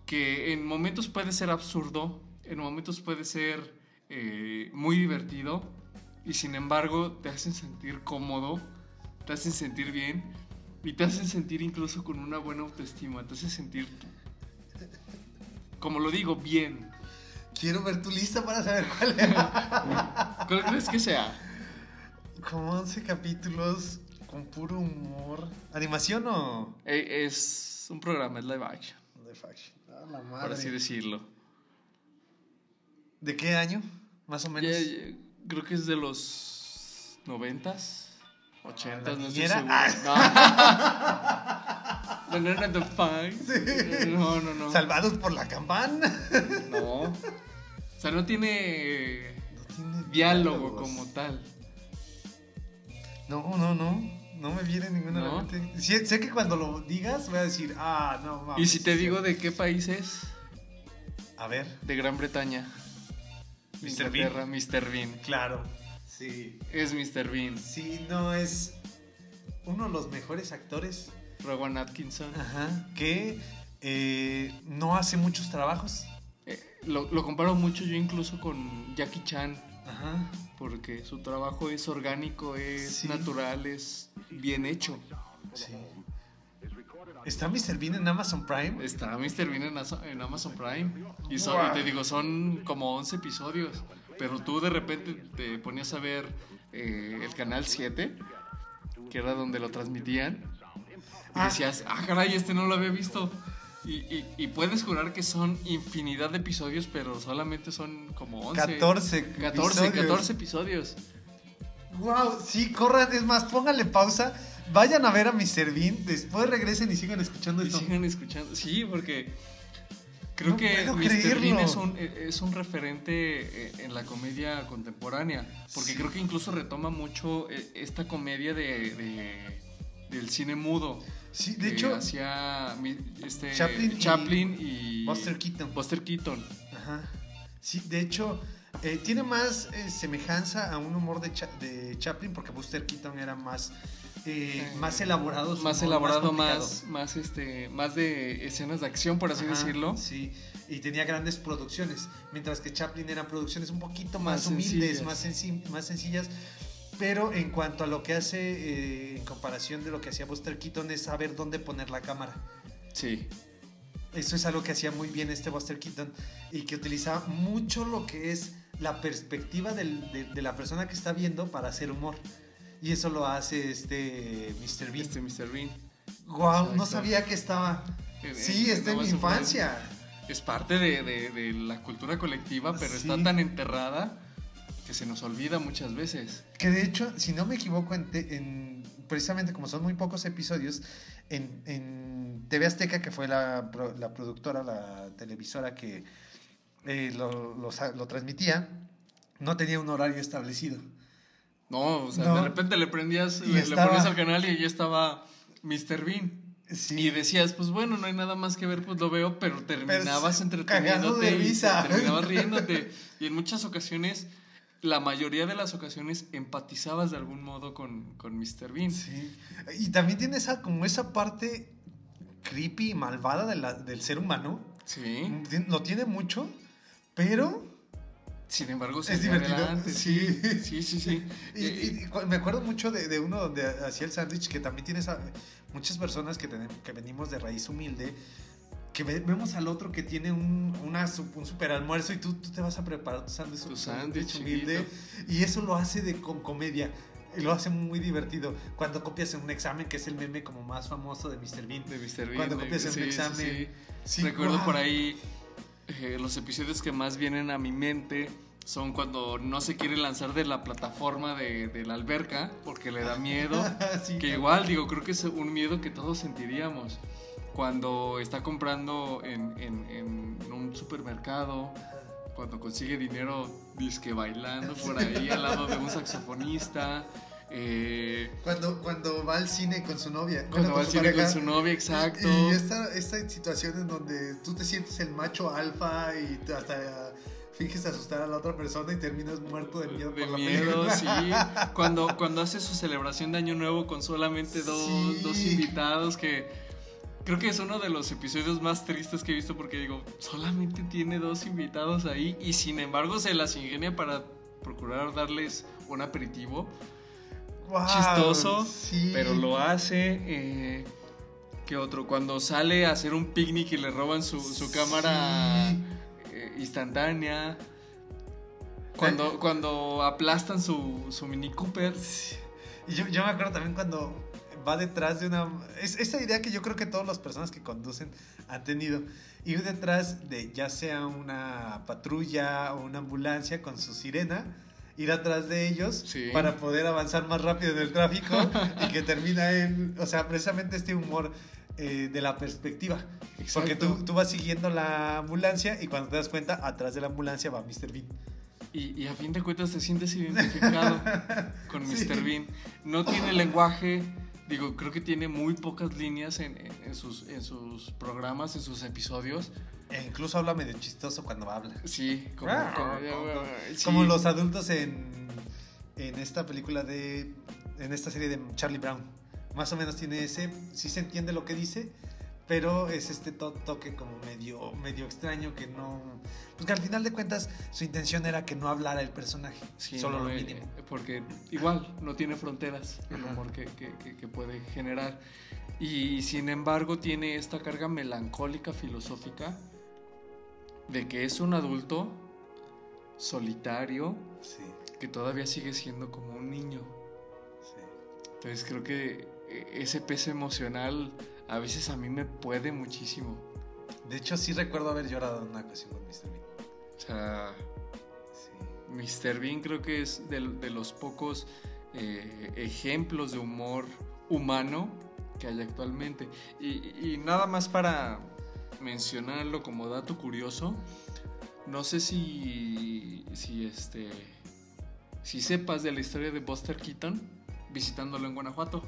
que en momentos puede ser absurdo, en momentos puede ser eh, muy divertido y sin embargo te hacen sentir cómodo, te hacen sentir bien y te hacen sentir incluso con una buena autoestima, te hacen sentir, como lo digo, bien. Quiero ver tu lista para saber cuál era. ¿Cuál crees que sea? Como 11 capítulos con puro humor. ¿Animación o...? Eh, es un programa, es live action, De faction. Ah, la por así madre. decirlo. ¿De qué año? Más o menos. Ya- ya- creo que es de los noventas, ochentas, la no niñera. seguro. No. Fine. No, no, no. Salvados por la campana. No. O sea, no tiene No tiene diálogo diálogos. como tal. No, no, no. No me viene ninguna ¿No? mente. Sé que cuando lo digas voy a decir, ah, no mames. Y si te digo de qué país es, A ver, de Gran Bretaña. Mr. Inglaterra, Mr. Bean. claro. Sí. Es Mr. Bean. Sí, no, es uno de los mejores actores. Rowan Atkinson. Ajá. Que eh, no hace muchos trabajos. Eh, lo, lo comparo mucho yo incluso con Jackie Chan. Ajá. Porque su trabajo es orgánico, es Sí. natural, es bien hecho. Sí. ¿Está Mr. Bean en Amazon Prime? Está Mr. Bean en, Amazon Prime. Y, son- Wow. y te digo, son como 11 episodios. Pero tú de repente te ponías a ver eh, el canal 7, que era donde lo transmitían. Y Ah. decías, ah, caray, este no lo había visto. Y, y- y puedes jurar que son infinidad de episodios, pero solamente son como 11. 14. 14, episodios. 14 episodios. Wow, sí, corran. Es más, pónganle pausa. Vayan a ver a Mr. Bean. Después regresen y sigan escuchando Y esto. sigan escuchando. Sí, porque creo No que Mr. Bean es un, e, es un referente eh, en la comedia contemporánea. Porque Sí. creo que incluso retoma mucho eh, esta comedia de, de- del cine mudo. Sí, de hecho, hacía este, Chaplin y- Chaplin y, Buster Keaton. Buster Keaton. Ajá. Sí, de hecho, eh, tiene más eh, semejanza a un humor de, Cha- de Chaplin porque Buster Keaton era más, eh, más elaborado. Más humor, elaborado, más, más, este, más de escenas de acción, por así Ajá, decirlo. Sí, y tenía grandes producciones, mientras que Chaplin eran producciones un poquito más, Más humildes, sencillas. más, senci- más sencillas. Pero en cuanto a lo que hace, eh, en comparación de lo que hacía Buster Keaton, es saber dónde poner la cámara. Sí. Eso es algo que hacía muy bien este Buster Keaton y que utilizaba mucho lo que es la perspectiva del- de, de la persona que está viendo para hacer humor. Y eso lo hace este Mr. Bean. Este Mr. Bean. Wow, no sabía que estaba. En- Sí, está en no mi infancia. Es parte de, de- de la cultura colectiva, pero está Sí. tan enterrada que se nos olvida muchas veces. Que de hecho, si no me equivoco, en, te- en- precisamente como son muy pocos episodios, en, en TV Azteca, que fue la, pro- la productora, la televisora que eh, lo, lo transmitía, no tenía un horario establecido. No, o sea, No. de repente le prendías, Y le, le estaba- ponías al canal y ya estaba Mr. Bean. Sí. Y decías, pues bueno, no hay nada más que ver, pues lo veo, pero terminabas sí, entreteniéndote. Terminabas riéndote. Y en muchas ocasiones, la mayoría de las ocasiones, empatizabas de algún modo con, con Mr. Bean. Sí. Y también tiene esa, como esa parte creepy y malvada de la- del ser humano. Sí. Lo tiene mucho, pero Sin embargo, Es seguía divertido, adelante, sí. Sí, sí, sí. sí. Y, y- y cu- me acuerdo mucho de, de uno donde hacía el sándwich, que también tienes a muchas personas que, tenemos, que venimos de raíz humilde, que ve- vemos al otro que tiene un, una, un super almuerzo y tú, tú te vas a preparar tu sándwich Tu sándwich humilde. Y eso lo hace de, con comedia. y Lo hace muy divertido. Cuando copias en un examen, que es el meme como más famoso de Mr. Bean. de Mr. Bean. Cuando copias en un sí, sí, examen. sí. Sí, Recuerdo guau. por ahí eh, los episodios que más vienen a mi mente son cuando no se quiere lanzar de la plataforma de, de la alberca porque le da miedo. Sí, que igual, digo, creo que es un miedo que todos sentiríamos. Cuando está comprando en, en- en un supermercado, cuando consigue dinero, disque bailando por ahí al lado de un saxofonista. eh, Cuando, cuando va al cine con su novia. cuando va al cine con su novia, exacto. Y esta, esta situación en donde tú te sientes el macho alfa y te- hasta finges asustar a la otra persona y terminas muerto de miedo De por la miedo, película. sí. Cuando, cuando hace su celebración de Año Nuevo con solamente dos, Sí. dos invitados, que creo que es uno de los episodios más tristes que he visto porque digo, solamente tiene dos invitados ahí y sin embargo se las ingenia para procurar darles un aperitivo. Guau, Chistoso, sí. Pero lo hace. Eh, ¿Qué otro? Cuando sale a hacer un picnic y le roban su, su Sí. cámara eh, instantánea. Cuando, cuando aplastan su, su Mini Cooper. Y yo, yo me acuerdo también cuando va detrás de una... Es, esa idea que yo creo que todas las personas que conducen han tenido. Ir detrás de ya sea una patrulla o una ambulancia con su sirena, ir atrás de ellos Sí. para poder avanzar más rápido en el tráfico y que termina en... O sea, precisamente este humor eh, de la perspectiva. Porque tú, Exacto. tú vas siguiendo la ambulancia y cuando te das cuenta, atrás de la ambulancia va Mr. Bean. Y, y a fin de cuentas te sientes identificado con Sí. Mr. Bean. No tiene lenguaje, digo, creo que tiene muy pocas líneas en, en- en sus, en sus programas, en sus episodios. E incluso habla medio chistoso cuando habla. Sí, como, Ah, como- como- sí. Como los adultos en, en esta película de. En esta serie de Charlie Brown. Más o menos tiene ese. Sí se entiende lo que dice. Pero es este to- toque como medio, medio extraño que no. Pues que al final de cuentas su intención era que no hablara el personaje. Sí, solo no, lo eh, mínimo. Porque igual no tiene fronteras el humor que, que- que- que puede generar. Y sin embargo tiene esta carga melancólica, filosófica, de que es un adulto solitario Sí, que todavía sigue siendo como un niño. sí. Entonces creo que eh, ese peso emocional a veces a mí me puede muchísimo. De hecho, sí recuerdo haber llorado en una ocasión con Mr. Bean. O sea, Sí. Mr. Bean creo que es de, de los pocos eh, ejemplos de humor humano que hay actualmente. Y, y nada más para mencionarlo como dato curioso, no sé si, si, este, si sepas de la historia de Buster Keaton visitándolo en Guanajuato.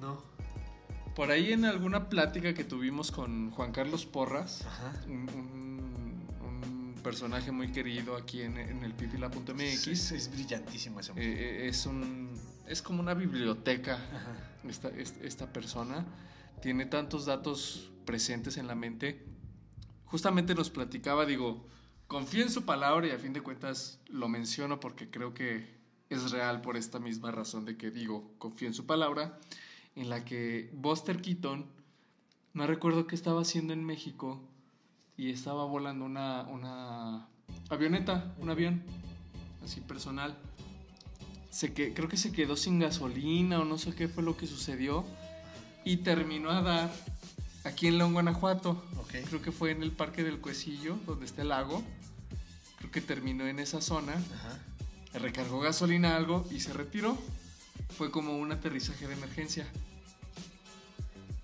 No. Por ahí en alguna plática que tuvimos con Juan Carlos Porras, Ajá. un, un- un personaje muy querido aquí en, en el pipila.mx. Es, es brillantísimo ese hombre. Eh, eh, es un es como una biblioteca esta, est- esta persona tiene tantos datos presentes en la mente justamente nos platicaba digo confío en su palabra y a fin de cuentas lo menciono porque creo que es real por esta misma razón de que digo, confío en su palabra, en la que Buster Keaton, no recuerdo qué estaba haciendo en México, y estaba volando una, una avioneta, un avión, así personal. Se que, creo que se quedó sin gasolina o no sé qué fue lo que sucedió y terminó a dar aquí en León, Guanajuato. Creo que fue en el Parque del Cuecillo, donde está el lago. Creo que terminó en esa zona. Ajá. Recargó gasolina algo y se retiró. Fue como un aterrizaje de emergencia.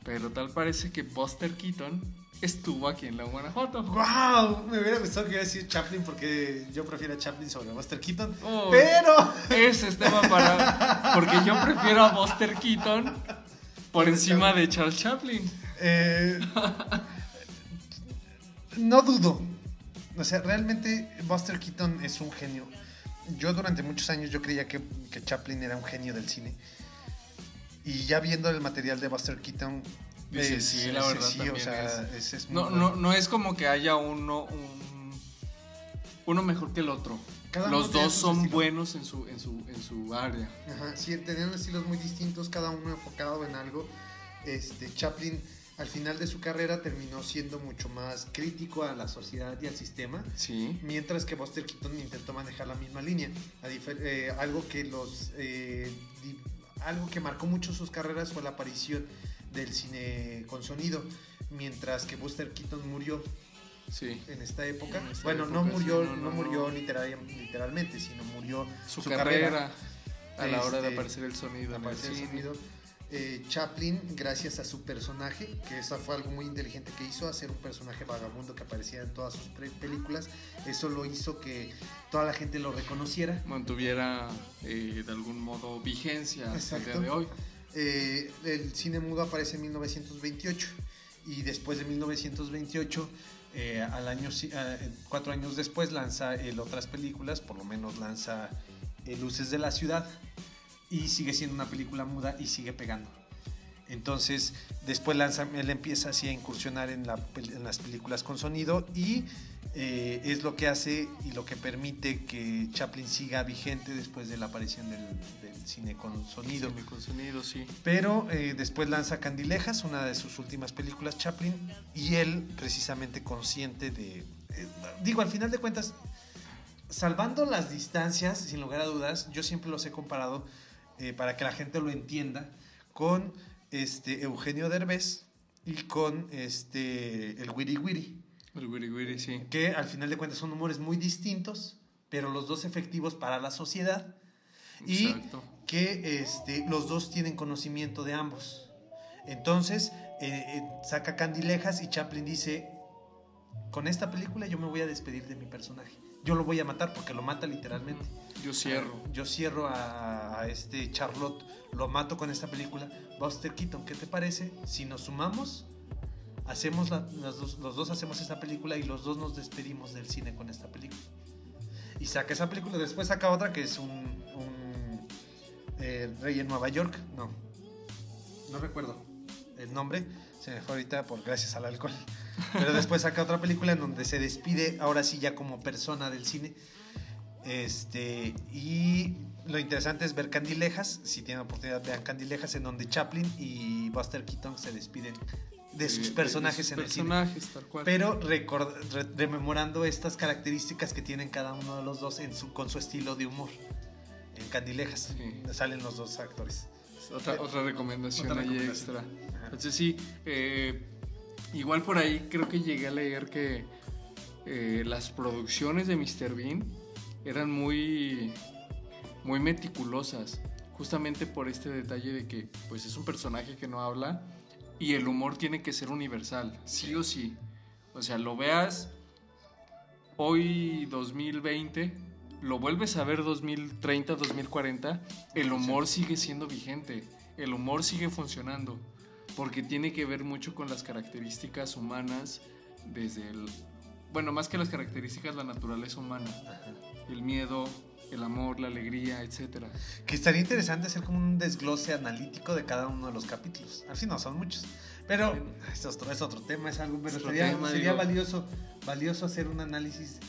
Pero tal parece que Buster Keaton estuvo aquí en León, Guanajuato. ¡Wow! Me hubiera gustado que hubiera sido Chaplin porque yo prefiero a Chaplin sobre Buster Keaton. Oh. Pero. Ese es tema para. Porque yo prefiero a Buster Keaton por encima de Charles Chaplin. eh, no dudo. O sea, realmente Buster Keaton es un genio. Yo durante muchos años yo creía que, que Chaplin era un genio del cine. Y ya viendo el material de Buster Keaton... Dice, es- sí, la verdad sí, o también sea, es- es- es muy No, bueno. no, no es como que haya uno, un- uno mejor que el otro. Cada Los dos son estilo. buenos en su, en su, en su área. Ajá, sí, tenían estilos muy distintos, cada uno enfocado en algo. Este, Chaplin al final de su carrera terminó siendo mucho más crítico a la sociedad y al sistema, Sí. mientras que Buster Keaton intentó manejar la misma línea. A eh, algo que los eh, algo que marcó mucho sus carreras fue la aparición del cine con sonido, mientras que Buster Keaton murió Sí. en esta época. En esta bueno, no sí, murió, no, no, no, murió no. literal- literalmente, sino murió Su, su carrera, carrera, a la hora de este, aparecer el sonido en el aparecer el cine. sonido. Eh, Chaplin, gracias a su personaje, que eso fue algo muy inteligente que hizo, hacer un personaje vagabundo que aparecía en todas sus películas, eso lo hizo que toda la gente lo reconociera. Mantuviera eh, de algún modo vigencia hasta el día de hoy. Eh, el cine mudo aparece en 1928 y después de 1928, eh, al año, eh, cuatro años después, lanza él otras películas, por lo menos lanza eh, Luces de la Ciudad y sigue siendo una película muda y sigue pegando. Entonces, después lanza, él empieza así a incursionar en, la en las películas con sonido y eh, es lo que hace y lo que permite que Chaplin siga vigente después de la aparición del, del cine con sonido. Cine con sonido, sí. Pero eh, después lanza Candilejas, una de sus últimas películas, Chaplin, y él precisamente consciente de... eh, digo, al final de cuentas, salvando las distancias, sin lugar a dudas, yo siempre los he comparado eh, para que la gente lo entienda con este Eugenio Derbez y con este el Wiri Wiri, El wiri wiri, sí. que al final de cuentas son humores muy distintos, pero los dos efectivos para la sociedad. Y Exacto. que este, los dos tienen conocimiento de ambos. Entonces, eh, eh, saca Candilejas y Chaplin dice, con esta película yo me voy a despedir de mi personaje. Yo lo voy a matar porque lo mata literalmente. Yo cierro. Yo cierro a, a este Charlotte, lo mato con esta película. Buster Keaton, ¿qué te parece? Si nos sumamos, hacemos la- los, dos, los dos hacemos esta película y los dos nos despedimos del cine con esta película. Y saca esa película, después saca otra que es un, un, eh, Rey en Nueva York. No, no recuerdo el nombre, se me fue ahorita por gracias al alcohol. Pero después saca otra película en donde se despide, ahora sí ya como persona del cine. Este, y lo interesante es ver Candilejas, si tienen oportunidad vean Candilejas, en donde Chaplin y Buster Keaton se despiden de sus personajes sus en el cine. personajes, tal cual. Pero record- re- rememorando estas características que tienen cada uno de los dos en su, con su estilo de humor. En Candilejas Sí. salen los dos actores. Otra, Eh, otra recomendación otra ahí recomendación. extra. Ajá. Entonces sí, eh, igual por ahí creo que llegué a leer que eh, las producciones de Mr. Bean eran muy, muy meticulosas, justamente por este detalle de que pues es un personaje que no habla y el humor tiene que ser universal, sí o sí. O sea, lo veas hoy 2020, lo vuelves a ver 2030, 2040, el humor sigue siendo vigente, el humor sigue funcionando, porque tiene que ver mucho con las características humanas desde el... Bueno, más que las características, la naturaleza humana, el miedo, el amor, la alegría, etcétera. Que estaría interesante hacer como un desglose analítico de cada uno de los capítulos. Fin no son muchos. Pero es otro, es otro tema, es algo, pero Otro sería, tema, sería valioso, valioso hacer un análisis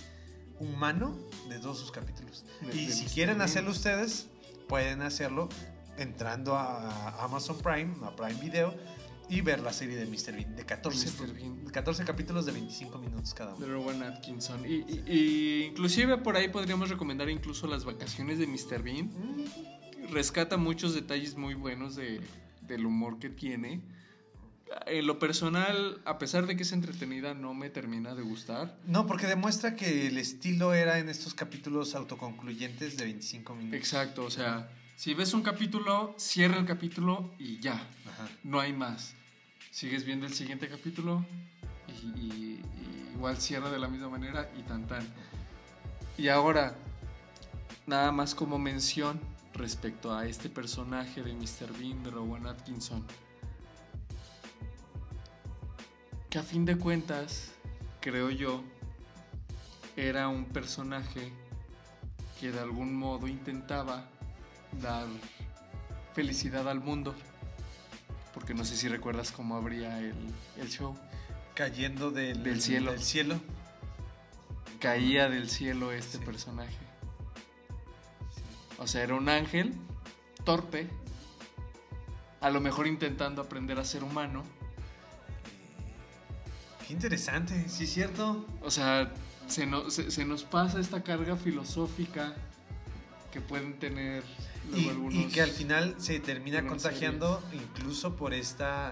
humano de todos sus capítulos. De- y de si quieren Bean. hacerlo ustedes, pueden hacerlo entrando a Amazon Prime, a Prime Video, y ver la serie de Mr. Bean, de 14, Mr. Bean. 14 capítulos de 25 minutos cada De uno. Rowan Atkinson. Y, y- y inclusive por ahí podríamos recomendar incluso las vacaciones de Mr. Bean. Rescata muchos detalles muy buenos de, del humor que tiene. En lo personal, a pesar de que es entretenida, no me termina de gustar. No, porque demuestra que el estilo era en estos capítulos autoconcluyentes de 25 minutos. Exacto, o sea, si ves un capítulo, cierra el capítulo y ya, Ajá. no hay más. Sigues viendo el siguiente capítulo y, y- y igual cierra de la misma manera y tan tan. Y ahora, nada más como mención respecto a este personaje de Mr. Bean de Rowan Atkinson. Que a fin de cuentas, creo yo, era un personaje que de algún modo intentaba dar felicidad al mundo. Porque no sé si recuerdas cómo abría el, el show. Cayendo del, Del cielo. del cielo. Caía del cielo este Sí. personaje. O sea, era un ángel torpe, a lo mejor intentando aprender a ser humano. Qué interesante, sí es cierto. O sea, se, no- se- se nos pasa esta carga filosófica que pueden tener luego Y, algunos. y que al final se termina contagiando incluso por esta...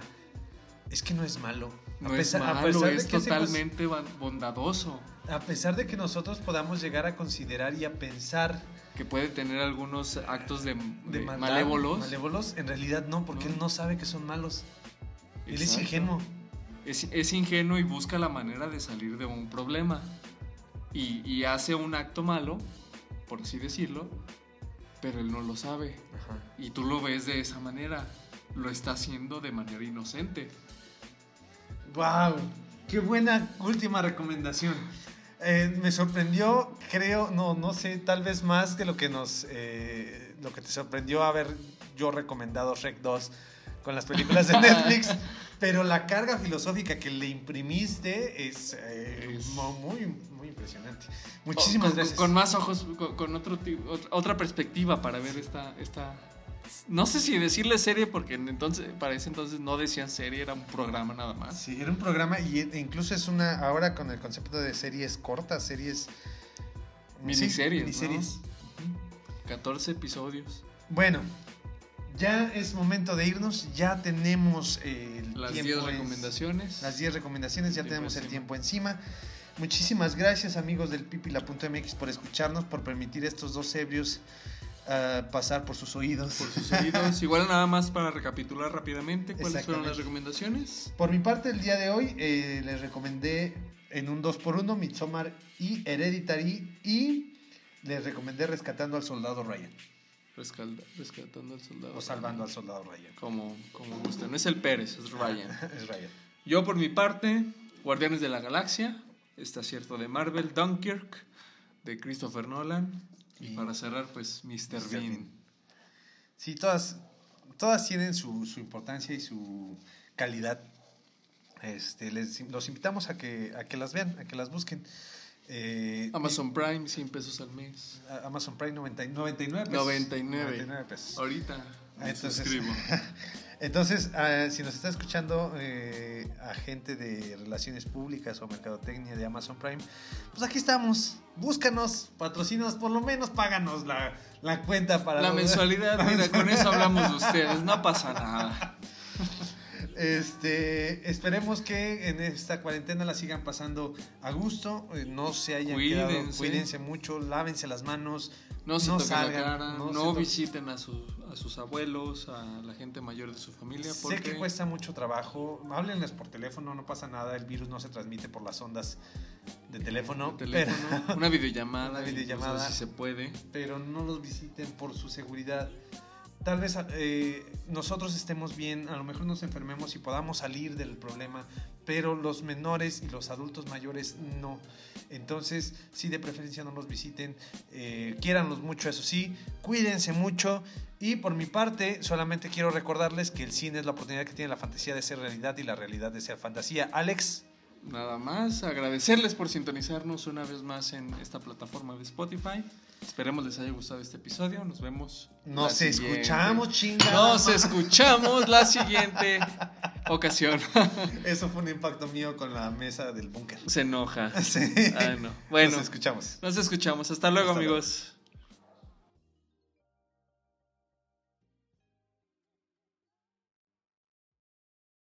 Es que no es malo. no a pesar, es a malo, pesar de es que se cons- totalmente ban- bondadoso. a pesar de que nosotros podamos llegar a considerar y a pensar Que puede tener algunos actos de, de de maldad, malévolos. malévolos, en realidad no, porque No. él no sabe que son malos. Él es Exacto. ingenuo. Es, es ingenuo y busca la manera de salir de un problema. Y, y hace un acto malo, por así decirlo, pero él no lo sabe. Y tú lo ves de esa manera. Lo está haciendo de manera inocente. ¡Wow! ¡Qué buena última recomendación! Eh, me sorprendió, creo, no, no sé, tal vez más de lo que nos, eh, lo que te sorprendió haber yo recomendado Shrek 2 con las películas de Netflix, pero la carga filosófica que le imprimiste es, eh, Es- muy, muy impresionante. Muchísimas con, gracias. Con, más ojos, con, con otro, otra- perspectiva para ver esta, esta... No sé si decirle serie porque en entonces, para ese entonces no decían serie, era un programa nada más. Sí, era un programa y e- incluso es una, ahora con el concepto de series cortas, series... Miniseries, Sí, miniseries. 14 episodios. Bueno, ya es momento de irnos. Ya tenemos eh, el Las tiempo 10 es- recomendaciones. Las 10 recomendaciones, ya El tenemos el encima. tiempo encima. Muchísimas gracias amigos del pipila.mx por escucharnos, por permitir estos dos ebrios ah, pasar por sus oídos. por sus oídos. Igual nada más para recapitular rápidamente cuáles fueron las recomendaciones. Por mi parte, el día de hoy eh, les recomendé en un 2x1 Midsommar y Hereditary y les recomendé Rescatando al Soldado Ryan Rescalda- rescatando al soldado. o Salvando al Soldado Ryan. Como, como gusta. No es el Pérez, es Ryan. es Ryan. Yo por mi parte, Guardianes de la Galaxia, está cierto de Marvel, Dunkirk, de Christopher Nolan. Y, Y- para cerrar, pues Mr. Mr. Bean. Bean. Sí, todas, todas tienen su, su importancia y su calidad. Este, les, los invitamos a que, a que las vean, a que las busquen. Eh, Amazon Prime, 100 pesos al mes. Amazon Prime 90 99 pesos. 99. 99 pesos. Ahorita me Entonces- suscribo. Entonces, ah, si nos está escuchando eh, agente de relaciones públicas o mercadotecnia de Amazon Prime, pues aquí estamos. Búscanos, patrocinos, por lo menos páganos la, la cuenta para La mensualidad, mira, con eso hablamos de ustedes, no pasa nada. Este, esperemos que en esta cuarentena la sigan pasando a gusto, eh, no se hayan Cuídense. quedado, cuídense mucho, lávense las manos, No se No salgan, la cara, no visiten a, sus a sus abuelos, a la gente mayor de su familia. Porque Sé que cuesta mucho trabajo. Háblenles por teléfono, no pasa nada. El virus no se transmite por las ondas de teléfono. el teléfono, Pero, una videollamada, Una videollamada. si se puede. pero no los visiten por su seguridad. Tal vez eh, nosotros estemos bien, a lo mejor nos enfermemos y podamos salir del problema, pero los menores y los adultos mayores no. Entonces, sí, de preferencia no los visiten, eh, quiéranlos mucho, eso sí, cuídense mucho. Y por mi parte, solamente quiero recordarles que el cine es la oportunidad que tiene la fantasía de ser realidad y la realidad de ser fantasía. Alex, nada más agradecerles por sintonizarnos una vez más en esta plataforma de Spotify. Esperemos les haya gustado este episodio. Nos vemos. Nos siguiente. escuchamos, chingada. Nos escuchamos la siguiente ocasión. Eso fue un impacto mío con la mesa del búnker. Se enoja. Sí. Ay, no. Bueno, Nos escuchamos. nos escuchamos. Hasta luego, Hasta luego. amigos.